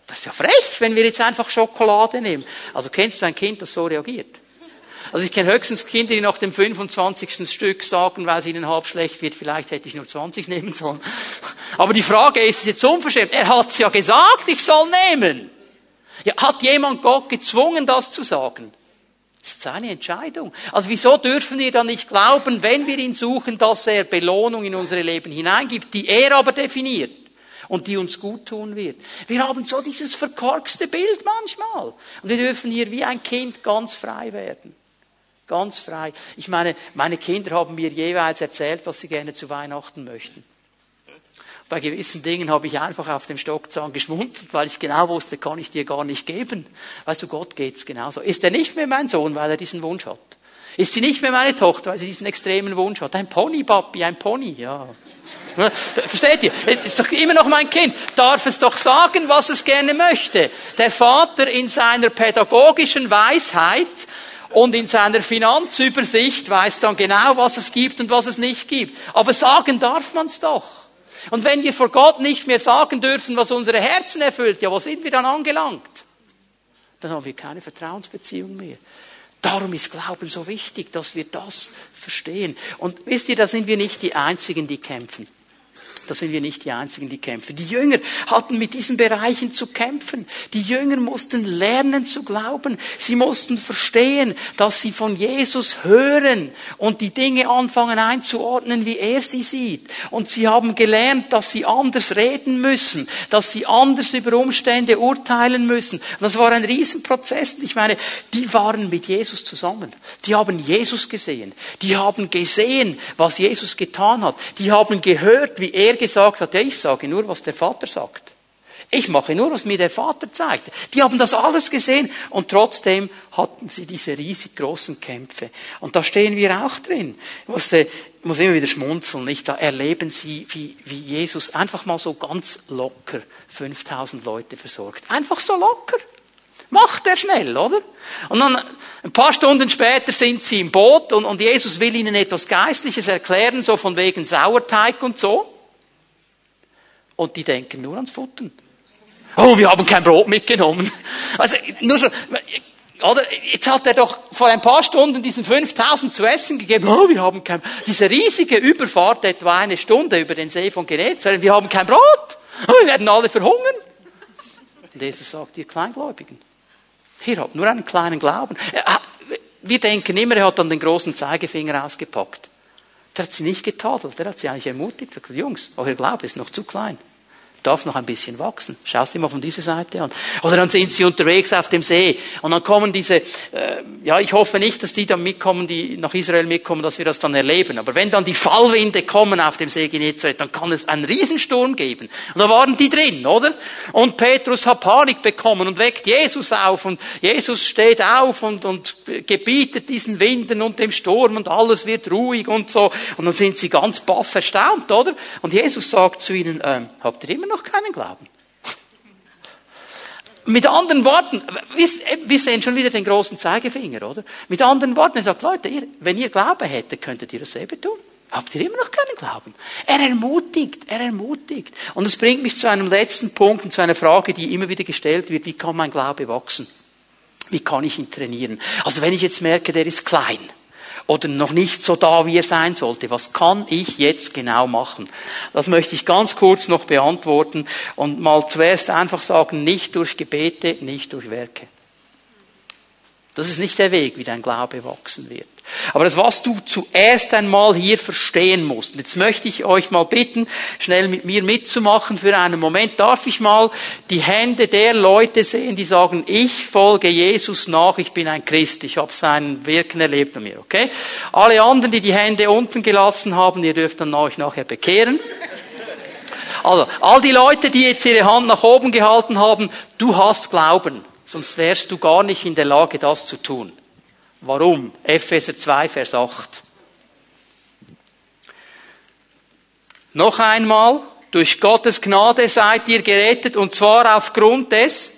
das ist ja frech, wenn wir jetzt einfach Schokolade nehmen. Also, kennst du ein Kind, das so reagiert? Also ich kenne höchstens Kinder, die nach dem 25. Stück sagen, weil es ihnen halb schlecht wird, vielleicht hätte ich nur 20 nehmen sollen. Aber die Frage ist, ist jetzt unverschämt. Er hat's ja gesagt, ich soll nehmen. Ja, hat jemand Gott gezwungen, das zu sagen? Das ist seine Entscheidung. Also wieso dürfen wir dann nicht glauben, wenn wir ihn suchen, dass er Belohnung in unsere Leben hineingibt, die er aber definiert und die uns gut tun wird? Wir haben so dieses verkorkste Bild manchmal. Und wir dürfen hier wie ein Kind ganz frei werden. Ganz frei. Ich meine, meine Kinder haben mir jeweils erzählt, was sie gerne zu Weihnachten möchten. Bei gewissen Dingen habe ich einfach auf dem Stockzahn geschmunzelt, weil ich genau wusste, kann ich dir gar nicht geben. Weißt du, Gott geht's genauso. Ist er nicht mehr mein Sohn, weil er diesen Wunsch hat? Ist sie nicht mehr meine Tochter, weil sie diesen extremen Wunsch hat? Ein Pony, Papi, ein Pony, ja. Versteht ihr? Es ist doch immer noch mein Kind. Darf es doch sagen, was es gerne möchte. Der Vater in seiner pädagogischen Weisheit und in seiner Finanzübersicht weiß dann genau, was es gibt und was es nicht gibt. Aber sagen darf man es doch. Und wenn wir vor Gott nicht mehr sagen dürfen, was unsere Herzen erfüllt, ja, wo sind wir dann angelangt? Dann haben wir keine Vertrauensbeziehung mehr. Darum ist Glauben so wichtig, dass wir das verstehen. Und wisst ihr, da sind wir nicht die Einzigen, die kämpfen. Da sind wir nicht die Einzigen, die kämpfen. Die Jünger hatten mit diesen Bereichen zu kämpfen. Die Jünger mussten lernen zu glauben. Sie mussten verstehen, dass sie von Jesus hören und die Dinge anfangen einzuordnen, wie er sie sieht. Und sie haben gelernt, dass sie anders reden müssen, dass sie anders über Umstände urteilen müssen. Und das war ein Riesenprozess. Ich meine, die waren mit Jesus zusammen. Die haben Jesus gesehen. Die haben gesehen, was Jesus getan hat. Die haben gehört, wie er er gesagt hat, ja, ich sage nur, was der Vater sagt. Ich mache nur, was mir der Vater zeigt. Die haben das alles gesehen und trotzdem hatten sie diese riesig großen Kämpfe. Und da stehen wir auch drin. Ich musste, muss immer wieder schmunzeln, nicht? Da erleben sie, wie, wie Jesus einfach mal so ganz locker 5000 Leute versorgt. Einfach so locker. Macht er schnell, oder? Und dann, ein paar Stunden später sind sie im Boot und, und Jesus will ihnen etwas Geistliches erklären, so von wegen Sauerteig und so. Und die denken nur ans Futtern. Oh, wir haben kein Brot mitgenommen. Also, nur schon, oder? Jetzt hat er doch vor ein paar Stunden diesen 5000 zu essen gegeben. Oh, wir haben kein, diese riesige Überfahrt, etwa eine Stunde über den See von Genezareth, wir haben kein Brot. Oh, wir werden alle verhungern. Und Jesus sagt, ihr Kleingläubigen, ihr habt nur einen kleinen Glauben. Wir denken immer, er hat dann den großen Zeigefinger ausgepackt. Der hat sie nicht getadelt, der hat sie eigentlich ermutigt. Er Jungs, euer Glaube ist noch zu klein darf noch ein bisschen wachsen. Schau es dir mal von dieser Seite an. Oder dann sind sie unterwegs auf dem See und dann kommen diese, äh, ja, ich hoffe nicht, dass die dann mitkommen, die nach Israel mitkommen, dass wir das dann erleben. Aber wenn dann die Fallwinde kommen auf dem See Genezareth, dann kann es einen Riesensturm geben. Und da waren die drin, oder? Und Petrus hat Panik bekommen und weckt Jesus auf und Jesus steht auf und, und gebietet diesen Winden und dem Sturm und alles wird ruhig und so. Und dann sind sie ganz baff erstaunt, oder? Und Jesus sagt zu ihnen, ähm, habt ihr immer noch keinen Glauben. Mit anderen Worten, wir sehen schon wieder den großen Zeigefinger, oder? Mit anderen Worten, er sagt, Leute, ihr, wenn ihr Glaube hättet, könntet ihr dasselbe tun. Habt ihr immer noch keinen Glauben? Er ermutigt, er ermutigt. Und das bringt mich zu einem letzten Punkt und zu einer Frage, die immer wieder gestellt wird, wie kann mein Glaube wachsen? Wie kann ich ihn trainieren? Also wenn ich jetzt merke, der ist klein, oder noch nicht so da, wie er sein sollte. Was kann ich jetzt genau machen? Das möchte ich ganz kurz noch beantworten und mal zuerst einfach sagen, nicht durch Gebete, nicht durch Werke. Das ist nicht der Weg, wie dein Glaube wachsen wird. Aber das, was du zuerst einmal hier verstehen musst, jetzt möchte ich euch mal bitten, schnell mit mir mitzumachen für einen Moment. Darf ich mal die Hände der Leute sehen, die sagen, ich folge Jesus nach, ich bin ein Christ, ich habe sein Wirken erlebt an mir, okay? Alle anderen, die die Hände unten gelassen haben, ihr dürft dann euch nachher bekehren. Also, all die Leute, die jetzt ihre Hand nach oben gehalten haben, du hast Glauben, sonst wärst du gar nicht in der Lage, das zu tun. Warum? Epheser 2, Vers 8. Noch einmal, durch Gottes Gnade seid ihr gerettet und zwar aufgrund des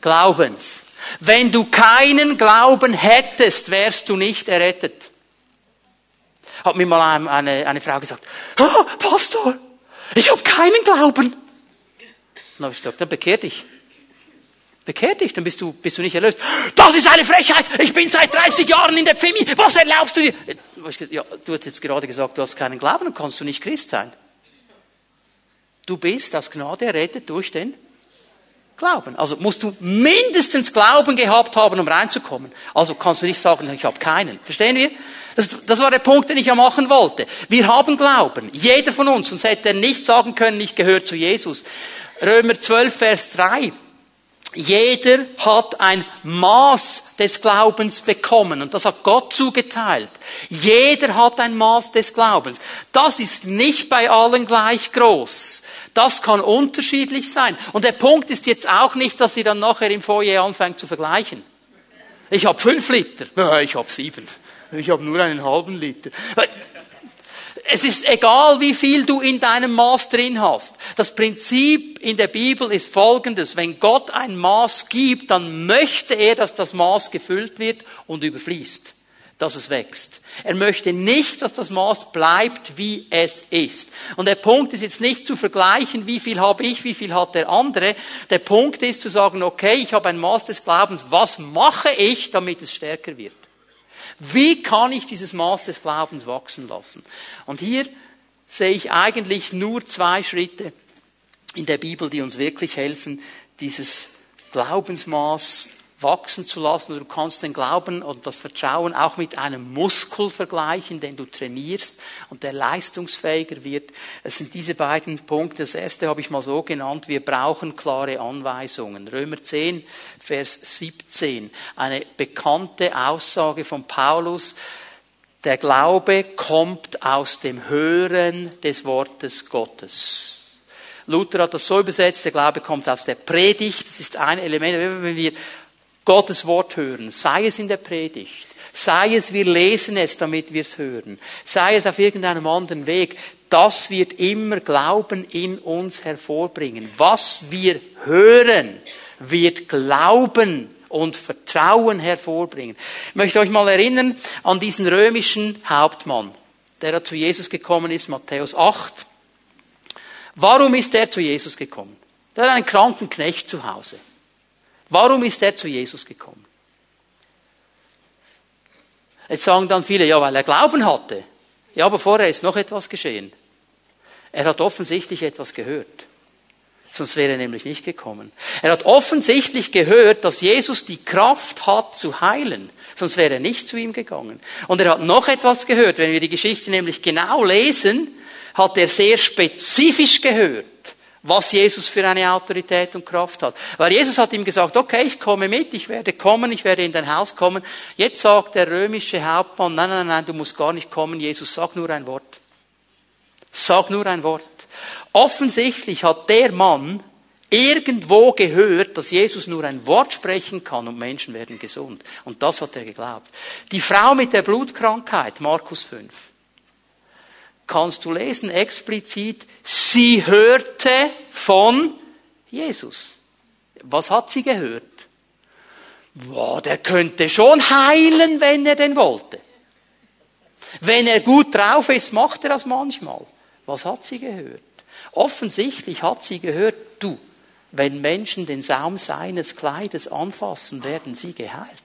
Glaubens. Wenn du keinen Glauben hättest, wärst du nicht errettet. Hat mir mal eine, eine Frau gesagt, oh, Pastor, ich habe keinen Glauben. Dann habe ich gesagt, dann bekehr dich. Bekehr dich, dann bist du, bist du nicht erlöst. Das ist eine Frechheit! Ich bin seit 30 Jahren in der Pfimi! Was erlaubst du dir? Ja, du hast jetzt gerade gesagt, du hast keinen Glauben, dann kannst du nicht Christ sein. Du bist aus Gnade errettet durch den Glauben. Also musst du mindestens Glauben gehabt haben, um reinzukommen. Also kannst du nicht sagen, ich habe keinen. Verstehen wir? Das, das war der Punkt, den ich ja machen wollte. Wir haben Glauben. Jeder von uns. Sonst hätte er nicht sagen können, ich gehöre zu Jesus. Römer 12, Vers 3. Jeder hat ein Maß des Glaubens bekommen und das hat Gott zugeteilt. Jeder hat ein Maß des Glaubens. Das ist nicht bei allen gleich groß. Das kann unterschiedlich sein. Und der Punkt ist jetzt auch nicht, dass ihr dann nachher im Foyer anfängt zu vergleichen. Ich habe fünf Liter. Ich habe sieben. Ich habe nur einen halben Liter. Es ist egal, wie viel du in deinem Maß drin hast. Das Prinzip in der Bibel ist folgendes. Wenn Gott ein Maß gibt, dann möchte er, dass das Maß gefüllt wird und überfließt, dass es wächst. Er möchte nicht, dass das Maß bleibt, wie es ist. Und der Punkt ist jetzt nicht zu vergleichen, wie viel habe ich, wie viel hat der andere. Der Punkt ist zu sagen, okay, ich habe ein Maß des Glaubens. Was mache ich, damit es stärker wird? Wie kann ich dieses Maß des Glaubens wachsen lassen? Und hier sehe ich eigentlich nur zwei Schritte in der Bibel, die uns wirklich helfen, dieses Glaubensmaß wachsen zu lassen. Du kannst den Glauben und das Vertrauen auch mit einem Muskel vergleichen, den du trainierst und der leistungsfähiger wird. Es sind diese beiden Punkte. Das erste habe ich mal so genannt. Wir brauchen klare Anweisungen. Römer 10, Vers 17. Eine bekannte Aussage von Paulus. Der Glaube kommt aus dem Hören des Wortes Gottes. Luther hat das so übersetzt, der Glaube kommt aus der Predigt. Das ist ein Element, wenn wir Gottes Wort hören, sei es in der Predigt, sei es wir lesen es, damit wir es hören, sei es auf irgendeinem anderen Weg, das wird immer Glauben in uns hervorbringen. Was wir hören, wird Glauben und Vertrauen hervorbringen. Ich möchte euch mal erinnern an diesen römischen Hauptmann, der zu Jesus gekommen ist, Matthäus 8. Warum ist er zu Jesus gekommen? Der hat einen kranken Knecht zu Hause. Warum ist er zu Jesus gekommen? Jetzt sagen dann viele, ja, weil er Glauben hatte. Ja, aber vorher ist noch etwas geschehen. Er hat offensichtlich etwas gehört. Sonst wäre er nämlich nicht gekommen. Er hat offensichtlich gehört, dass Jesus die Kraft hat zu heilen. Sonst wäre er nicht zu ihm gegangen. Und er hat noch etwas gehört. Wenn wir die Geschichte nämlich genau lesen, hat er sehr spezifisch gehört, was Jesus für eine Autorität und Kraft hat. Weil Jesus hat ihm gesagt, okay, ich komme mit, ich werde kommen, ich werde in dein Haus kommen. Jetzt sagt der römische Hauptmann, nein, nein, nein, du musst gar nicht kommen, Jesus, sag nur ein Wort. Sag nur ein Wort. Offensichtlich hat der Mann irgendwo gehört, dass Jesus nur ein Wort sprechen kann und Menschen werden gesund. Und das hat er geglaubt. Die Frau mit der Blutkrankheit, Markus 5, kannst du lesen explizit, sie hörte von Jesus. Was hat sie gehört? Boah, der könnte schon heilen, wenn er denn wollte. Wenn er gut drauf ist, macht er das manchmal. Was hat sie gehört? Offensichtlich hat sie gehört, du, wenn Menschen den Saum seines Kleides anfassen, werden sie geheilt.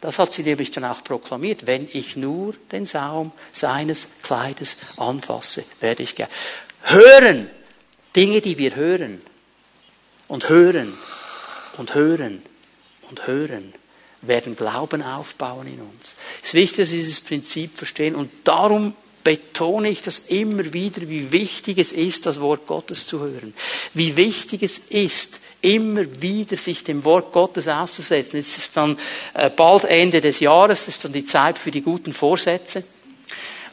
Das hat sie nämlich dann auch proklamiert. Wenn ich nur den Saum seines Kleides anfasse, werde ich geheilt. Hören! Dinge, die wir hören. Und hören. Und hören. Und hören werden Glauben aufbauen in uns. Es ist wichtig, dass Sie dieses Prinzip verstehen und darum betone ich das immer wieder, wie wichtig es ist, das Wort Gottes zu hören. Wie wichtig es ist, immer wieder sich dem Wort Gottes auszusetzen. Jetzt ist dann äh, bald Ende des Jahres, das ist dann die Zeit für die guten Vorsätze.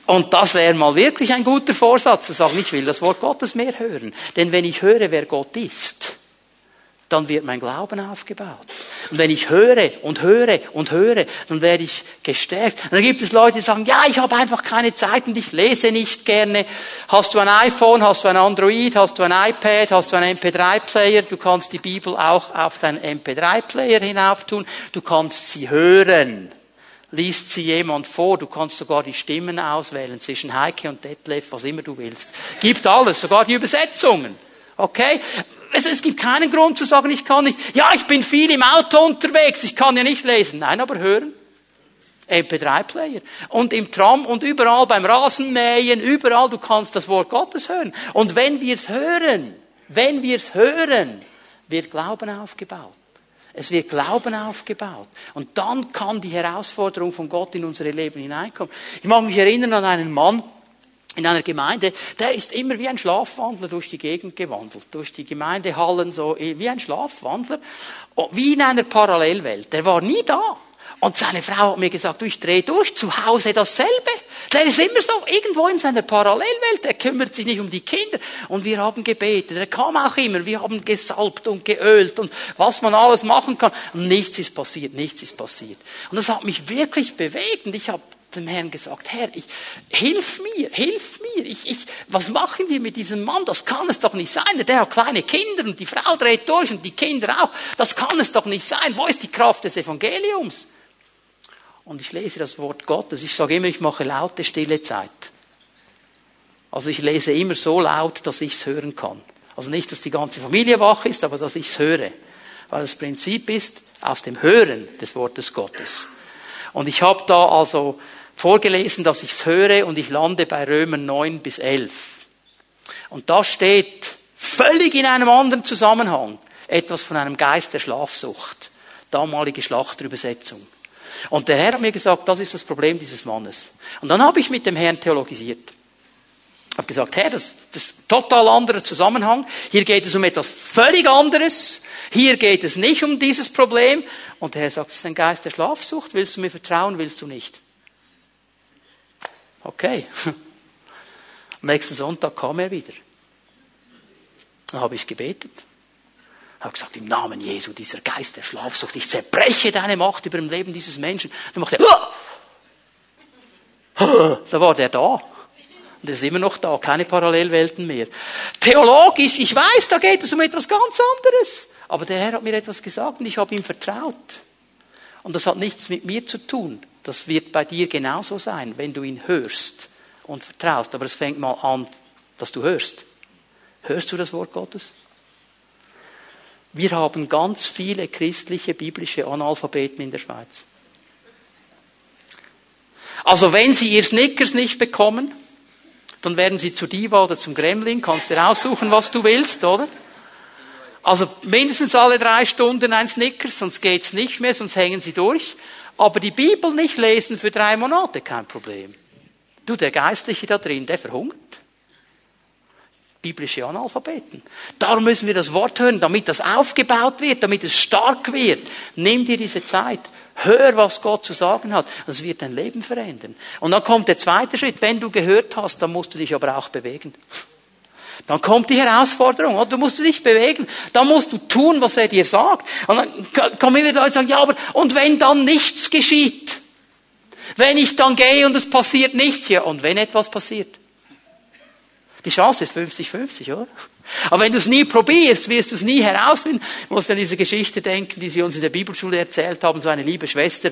Und das wäre mal wirklich ein guter Vorsatz, zu sagen, ich will das Wort Gottes mehr hören. Denn wenn ich höre, wer Gott ist, dann wird mein Glauben aufgebaut. Und wenn ich höre und höre und höre, dann werde ich gestärkt. Und dann gibt es Leute, die sagen, ja, ich habe einfach keine Zeit und ich lese nicht gerne. Hast du ein iPhone, hast du ein Android, hast du ein iPad, hast du einen MP3-Player, du kannst die Bibel auch auf deinen MP3-Player hinauftun, du kannst sie hören. Liest sie jemand vor, du kannst sogar die Stimmen auswählen zwischen Heike und Detlef, was immer du willst. Gibt alles, sogar die Übersetzungen. Okay? Also es gibt keinen Grund zu sagen, ich kann nicht. Ja, ich bin viel im Auto unterwegs, ich kann ja nicht lesen. Nein, aber hören. MP3-Player. Und im Tram und überall beim Rasenmähen, überall, du kannst das Wort Gottes hören. Und wenn wir es hören, wenn wir es hören, wird Glauben aufgebaut. Es wird Glauben aufgebaut. Und dann kann die Herausforderung von Gott in unsere Leben hineinkommen. Ich mag mich erinnern an einen Mann, in einer Gemeinde, der ist immer wie ein Schlafwandler durch die Gegend gewandelt, durch die Gemeindehallen so wie ein Schlafwandler, wie in einer Parallelwelt. Der war nie da. Und seine Frau hat mir gesagt, du, ich drehe durch, zu Hause dasselbe. Der ist immer so irgendwo in seiner Parallelwelt, der kümmert sich nicht um die Kinder. Und wir haben gebetet, er kam auch immer, wir haben gesalbt und geölt und was man alles machen kann. Und nichts ist passiert, nichts ist passiert. Und das hat mich wirklich bewegt und ich habe dem Herrn gesagt, Herr, ich, hilf mir, hilf mir. Ich, ich, was machen wir mit diesem Mann? Das kann es doch nicht sein. Der hat kleine Kinder und die Frau dreht durch und die Kinder auch. Das kann es doch nicht sein. Wo ist die Kraft des Evangeliums? Und ich lese das Wort Gottes. Ich sage immer, ich mache laute, stille Zeit. Also ich lese immer so laut, dass ich es hören kann. Also nicht, dass die ganze Familie wach ist, aber dass ich es höre. Weil das Prinzip ist, aus dem Hören des Wortes Gottes. Und ich habe da also vorgelesen, dass ich es höre und ich lande bei Römer 9 bis 11. Und da steht völlig in einem anderen Zusammenhang etwas von einem Geist der Schlafsucht. Damalige Schlachterübersetzung. Und der Herr hat mir gesagt, das ist das Problem dieses Mannes. Und dann habe ich mit dem Herrn theologisiert. Ich habe gesagt, Herr, das, das ist ein total anderer Zusammenhang. Hier geht es um etwas völlig anderes. Hier geht es nicht um dieses Problem. Und der Herr sagt, es ist ein Geist der Schlafsucht. Willst du mir vertrauen, willst du nicht? Okay. Am nächsten Sonntag kam er wieder. Dann habe ich gebetet. Habe gesagt, im Namen Jesu, dieser Geist der Schlafsucht, ich zerbreche deine Macht über dem Leben dieses Menschen. Dann macht er, da war der da. Und er ist immer noch da, keine Parallelwelten mehr. Theologisch, ich weiß, da geht es um etwas ganz anderes. Aber der Herr hat mir etwas gesagt und ich habe ihm vertraut. Und das hat nichts mit mir zu tun. Das wird bei dir genauso sein, wenn du ihn hörst und vertraust. Aber es fängt mal an, dass du hörst. Hörst du das Wort Gottes? Wir haben ganz viele christliche, biblische Analphabeten in der Schweiz. Also wenn sie ihr Snickers nicht bekommen, dann werden sie zu Diva oder zum Gremlin, kannst du aussuchen, was du willst, oder? Also mindestens alle drei Stunden ein Snickers, sonst geht's nicht mehr, sonst hängen sie durch. Aber die Bibel nicht lesen für drei Monate, kein Problem. Du, der Geistliche da drin, der verhungert. Biblische Analphabeten. Darum müssen wir das Wort hören, damit das aufgebaut wird, damit es stark wird. Nimm dir diese Zeit. Hör, was Gott zu sagen hat. Das wird dein Leben verändern. Und dann kommt der zweite Schritt. Wenn du gehört hast, dann musst du dich aber auch bewegen. Dann kommt die Herausforderung. Du musst dich bewegen. Dann musst du tun, was er dir sagt. Und dann kommen wieder Leute und sagen, ja, aber, und wenn dann nichts geschieht? Wenn ich dann gehe und es passiert nichts, ja, und wenn etwas passiert? Die Chance ist 50-50, oder? Aber wenn du es nie probierst, wirst du es nie herausfinden. Ich muss an diese Geschichte denken, die sie uns in der Bibelschule erzählt haben, so eine liebe Schwester,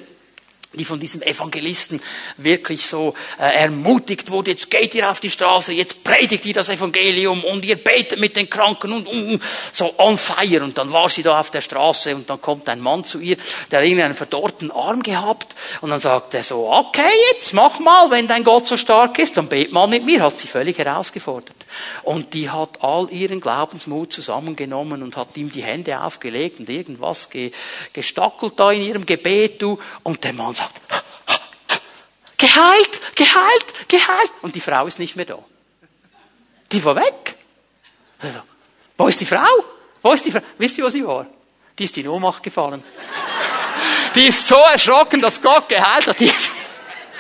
die von diesem Evangelisten wirklich so äh, ermutigt wurde, jetzt geht ihr auf die Straße, jetzt predigt ihr das Evangelium und ihr betet mit den Kranken und, und so on fire. Und dann war sie da auf der Straße und dann kommt ein Mann zu ihr, der irgendwie einen verdorrten Arm gehabt und dann sagt er so, okay, jetzt mach mal, wenn dein Gott so stark ist, dann bet mal mit mir, hat sie völlig herausgefordert. Und die hat all ihren Glaubensmut zusammengenommen und hat ihm die Hände aufgelegt und irgendwas gestackelt da in ihrem Gebet. Und der Mann sagt, geheilt, geheilt, geheilt. Und die Frau ist nicht mehr da. Die war weg. Also, wo ist die Frau? Wo ist die Frau? Wisst ihr, wo sie war? Die ist in Ohnmacht gefallen. Die ist so erschrocken, dass Gott geheilt hat. Die ist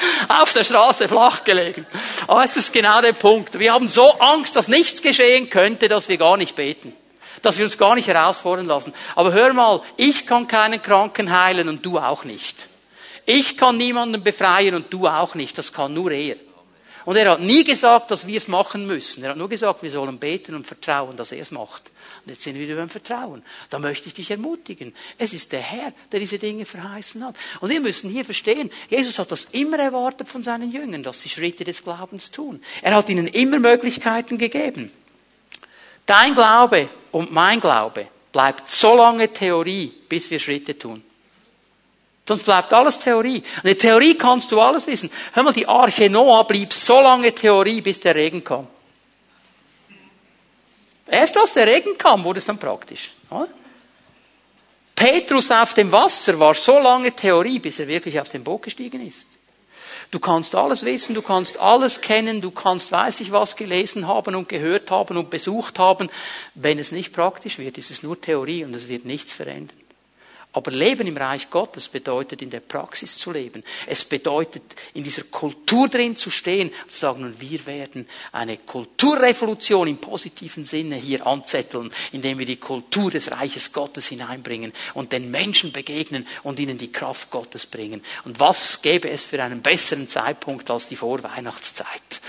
auf der Straße flach gelegen. Aber es ist genau der Punkt. Wir haben so Angst, dass nichts geschehen könnte, dass wir gar nicht beten. Dass wir uns gar nicht herausfordern lassen. Aber hör mal, ich kann keinen Kranken heilen und du auch nicht. Ich kann niemanden befreien und du auch nicht. Das kann nur er. Und er hat nie gesagt, dass wir es machen müssen. Er hat nur gesagt, wir sollen beten und vertrauen, dass er es macht. Und jetzt sind wir wieder beim Vertrauen. Da möchte ich dich ermutigen. Es ist der Herr, der diese Dinge verheißen hat. Und wir müssen hier verstehen, Jesus hat das immer erwartet von seinen Jüngern, dass sie Schritte des Glaubens tun. Er hat ihnen immer Möglichkeiten gegeben. Dein Glaube und mein Glaube bleibt so lange Theorie, bis wir Schritte tun. Sonst bleibt alles Theorie. In Theorie kannst du alles wissen. Hör mal, die Arche Noah blieb so lange Theorie, bis der Regen kam. Erst als der Regen kam, wurde es dann praktisch. Petrus auf dem Wasser war so lange Theorie, bis er wirklich auf den Boot gestiegen ist. Du kannst alles wissen, du kannst alles kennen, du kannst weiß ich was gelesen haben und gehört haben und besucht haben. Wenn es nicht praktisch wird, ist es nur Theorie und es wird nichts verändern. Aber Leben im Reich Gottes bedeutet, in der Praxis zu leben. Es bedeutet, in dieser Kultur drin zu stehen und zu sagen, wir werden eine Kulturrevolution im positiven Sinne hier anzetteln, indem wir die Kultur des Reiches Gottes hineinbringen und den Menschen begegnen und ihnen die Kraft Gottes bringen. Und was gäbe es für einen besseren Zeitpunkt als die Vorweihnachtszeit?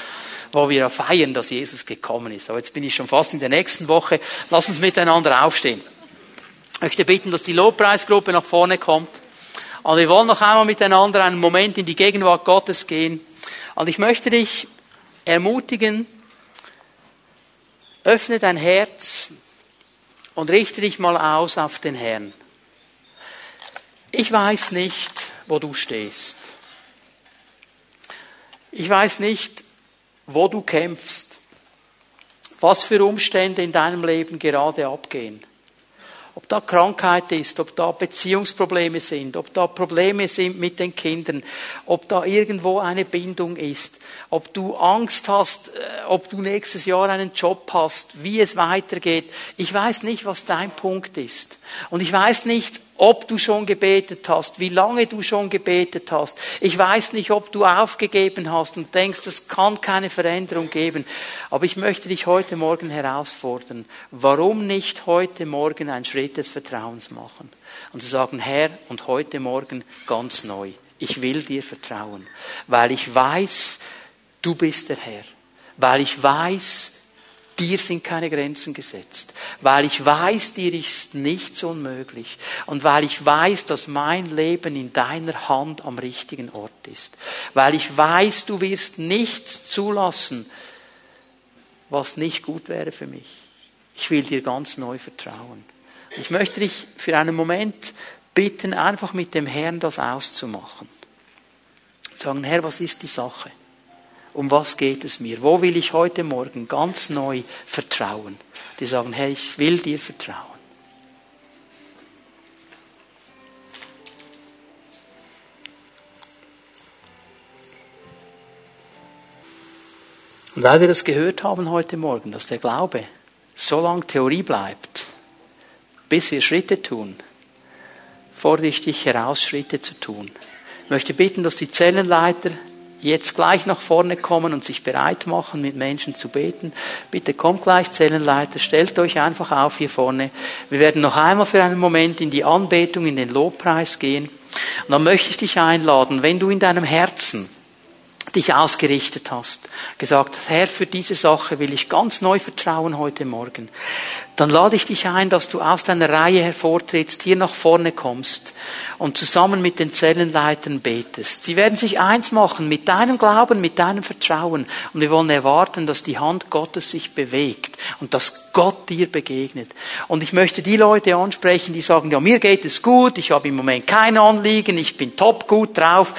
wo wir feiern, dass Jesus gekommen ist. Aber jetzt bin ich schon fast in der nächsten Woche. Lass uns miteinander aufstehen. Ich möchte bitten, dass die Lobpreisgruppe nach vorne kommt. Und wir wollen noch einmal miteinander einen Moment in die Gegenwart Gottes gehen. Und ich möchte dich ermutigen, öffne dein Herz und richte dich mal aus auf den Herrn. Ich weiß nicht, wo du stehst. Ich weiß nicht, wo du kämpfst, was für Umstände in deinem Leben gerade abgehen. Ob da Krankheit ist, ob da Beziehungsprobleme sind, ob da Probleme sind mit den Kindern, ob da irgendwo eine Bindung ist, ob du Angst hast, äh, ob du nächstes Jahr einen Job hast, wie es weitergeht. Ich weiß nicht, was dein Punkt ist. Und ich weiß nicht, ob du schon gebetet hast, wie lange du schon gebetet hast. Ich weiß nicht, ob du aufgegeben hast und denkst, es kann keine Veränderung geben. Aber ich möchte dich heute Morgen herausfordern. Warum nicht heute Morgen einen Schritt des Vertrauens machen? Und zu sagen, Herr, und heute Morgen ganz neu. Ich will dir vertrauen, weil ich weiß, du bist der Herr. Weil ich weiß, Dir sind keine Grenzen gesetzt, weil ich weiß, dir ist nichts unmöglich und weil ich weiß, dass mein Leben in deiner Hand am richtigen Ort ist, weil ich weiß, du wirst nichts zulassen, was nicht gut wäre für mich. Ich will dir ganz neu vertrauen. Ich möchte dich für einen Moment bitten, einfach mit dem Herrn das auszumachen. Sagen, Herr, was ist die Sache? Um was geht es mir? Wo will ich heute Morgen ganz neu vertrauen? Die sagen, Herr, ich will dir vertrauen. Und weil wir das gehört haben heute Morgen, dass der Glaube so lange Theorie bleibt, bis wir Schritte tun, fordere ich dich heraus, Schritte zu tun. Ich möchte bitten, dass die Zellenleiter jetzt gleich nach vorne kommen und sich bereit machen, mit Menschen zu beten. Bitte kommt gleich, Zellenleiter, stellt euch einfach auf hier vorne. Wir werden noch einmal für einen Moment in die Anbetung, in den Lobpreis gehen. Und dann möchte ich dich einladen, wenn du in deinem Herzen dich ausgerichtet hast, gesagt, Herr, für diese Sache will ich ganz neu vertrauen heute Morgen, dann lade ich dich ein, dass du aus deiner Reihe hervortrittst, hier nach vorne kommst und zusammen mit den Zellenleitern betest. Sie werden sich eins machen mit deinem Glauben, mit deinem Vertrauen und wir wollen erwarten, dass die Hand Gottes sich bewegt und dass Gott dir begegnet. Und ich möchte die Leute ansprechen, die sagen, ja, mir geht es gut, ich habe im Moment kein Anliegen, ich bin top gut drauf,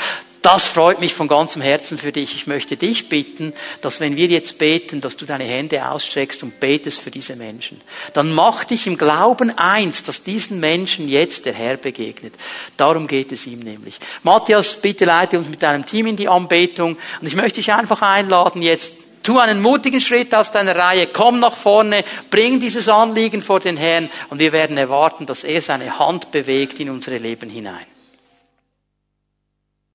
das freut mich von ganzem Herzen für dich. Ich möchte dich bitten, dass wenn wir jetzt beten, dass du deine Hände ausstreckst und betest für diese Menschen. Dann mach dich im Glauben eins, dass diesen Menschen jetzt der Herr begegnet. Darum geht es ihm nämlich. Matthias, bitte leite uns mit deinem Team in die Anbetung. Und ich möchte dich einfach einladen, jetzt Tu einen mutigen Schritt aus deiner Reihe, komm nach vorne, bring dieses Anliegen vor den Herrn und wir werden erwarten, dass er seine Hand bewegt in unsere Leben hinein.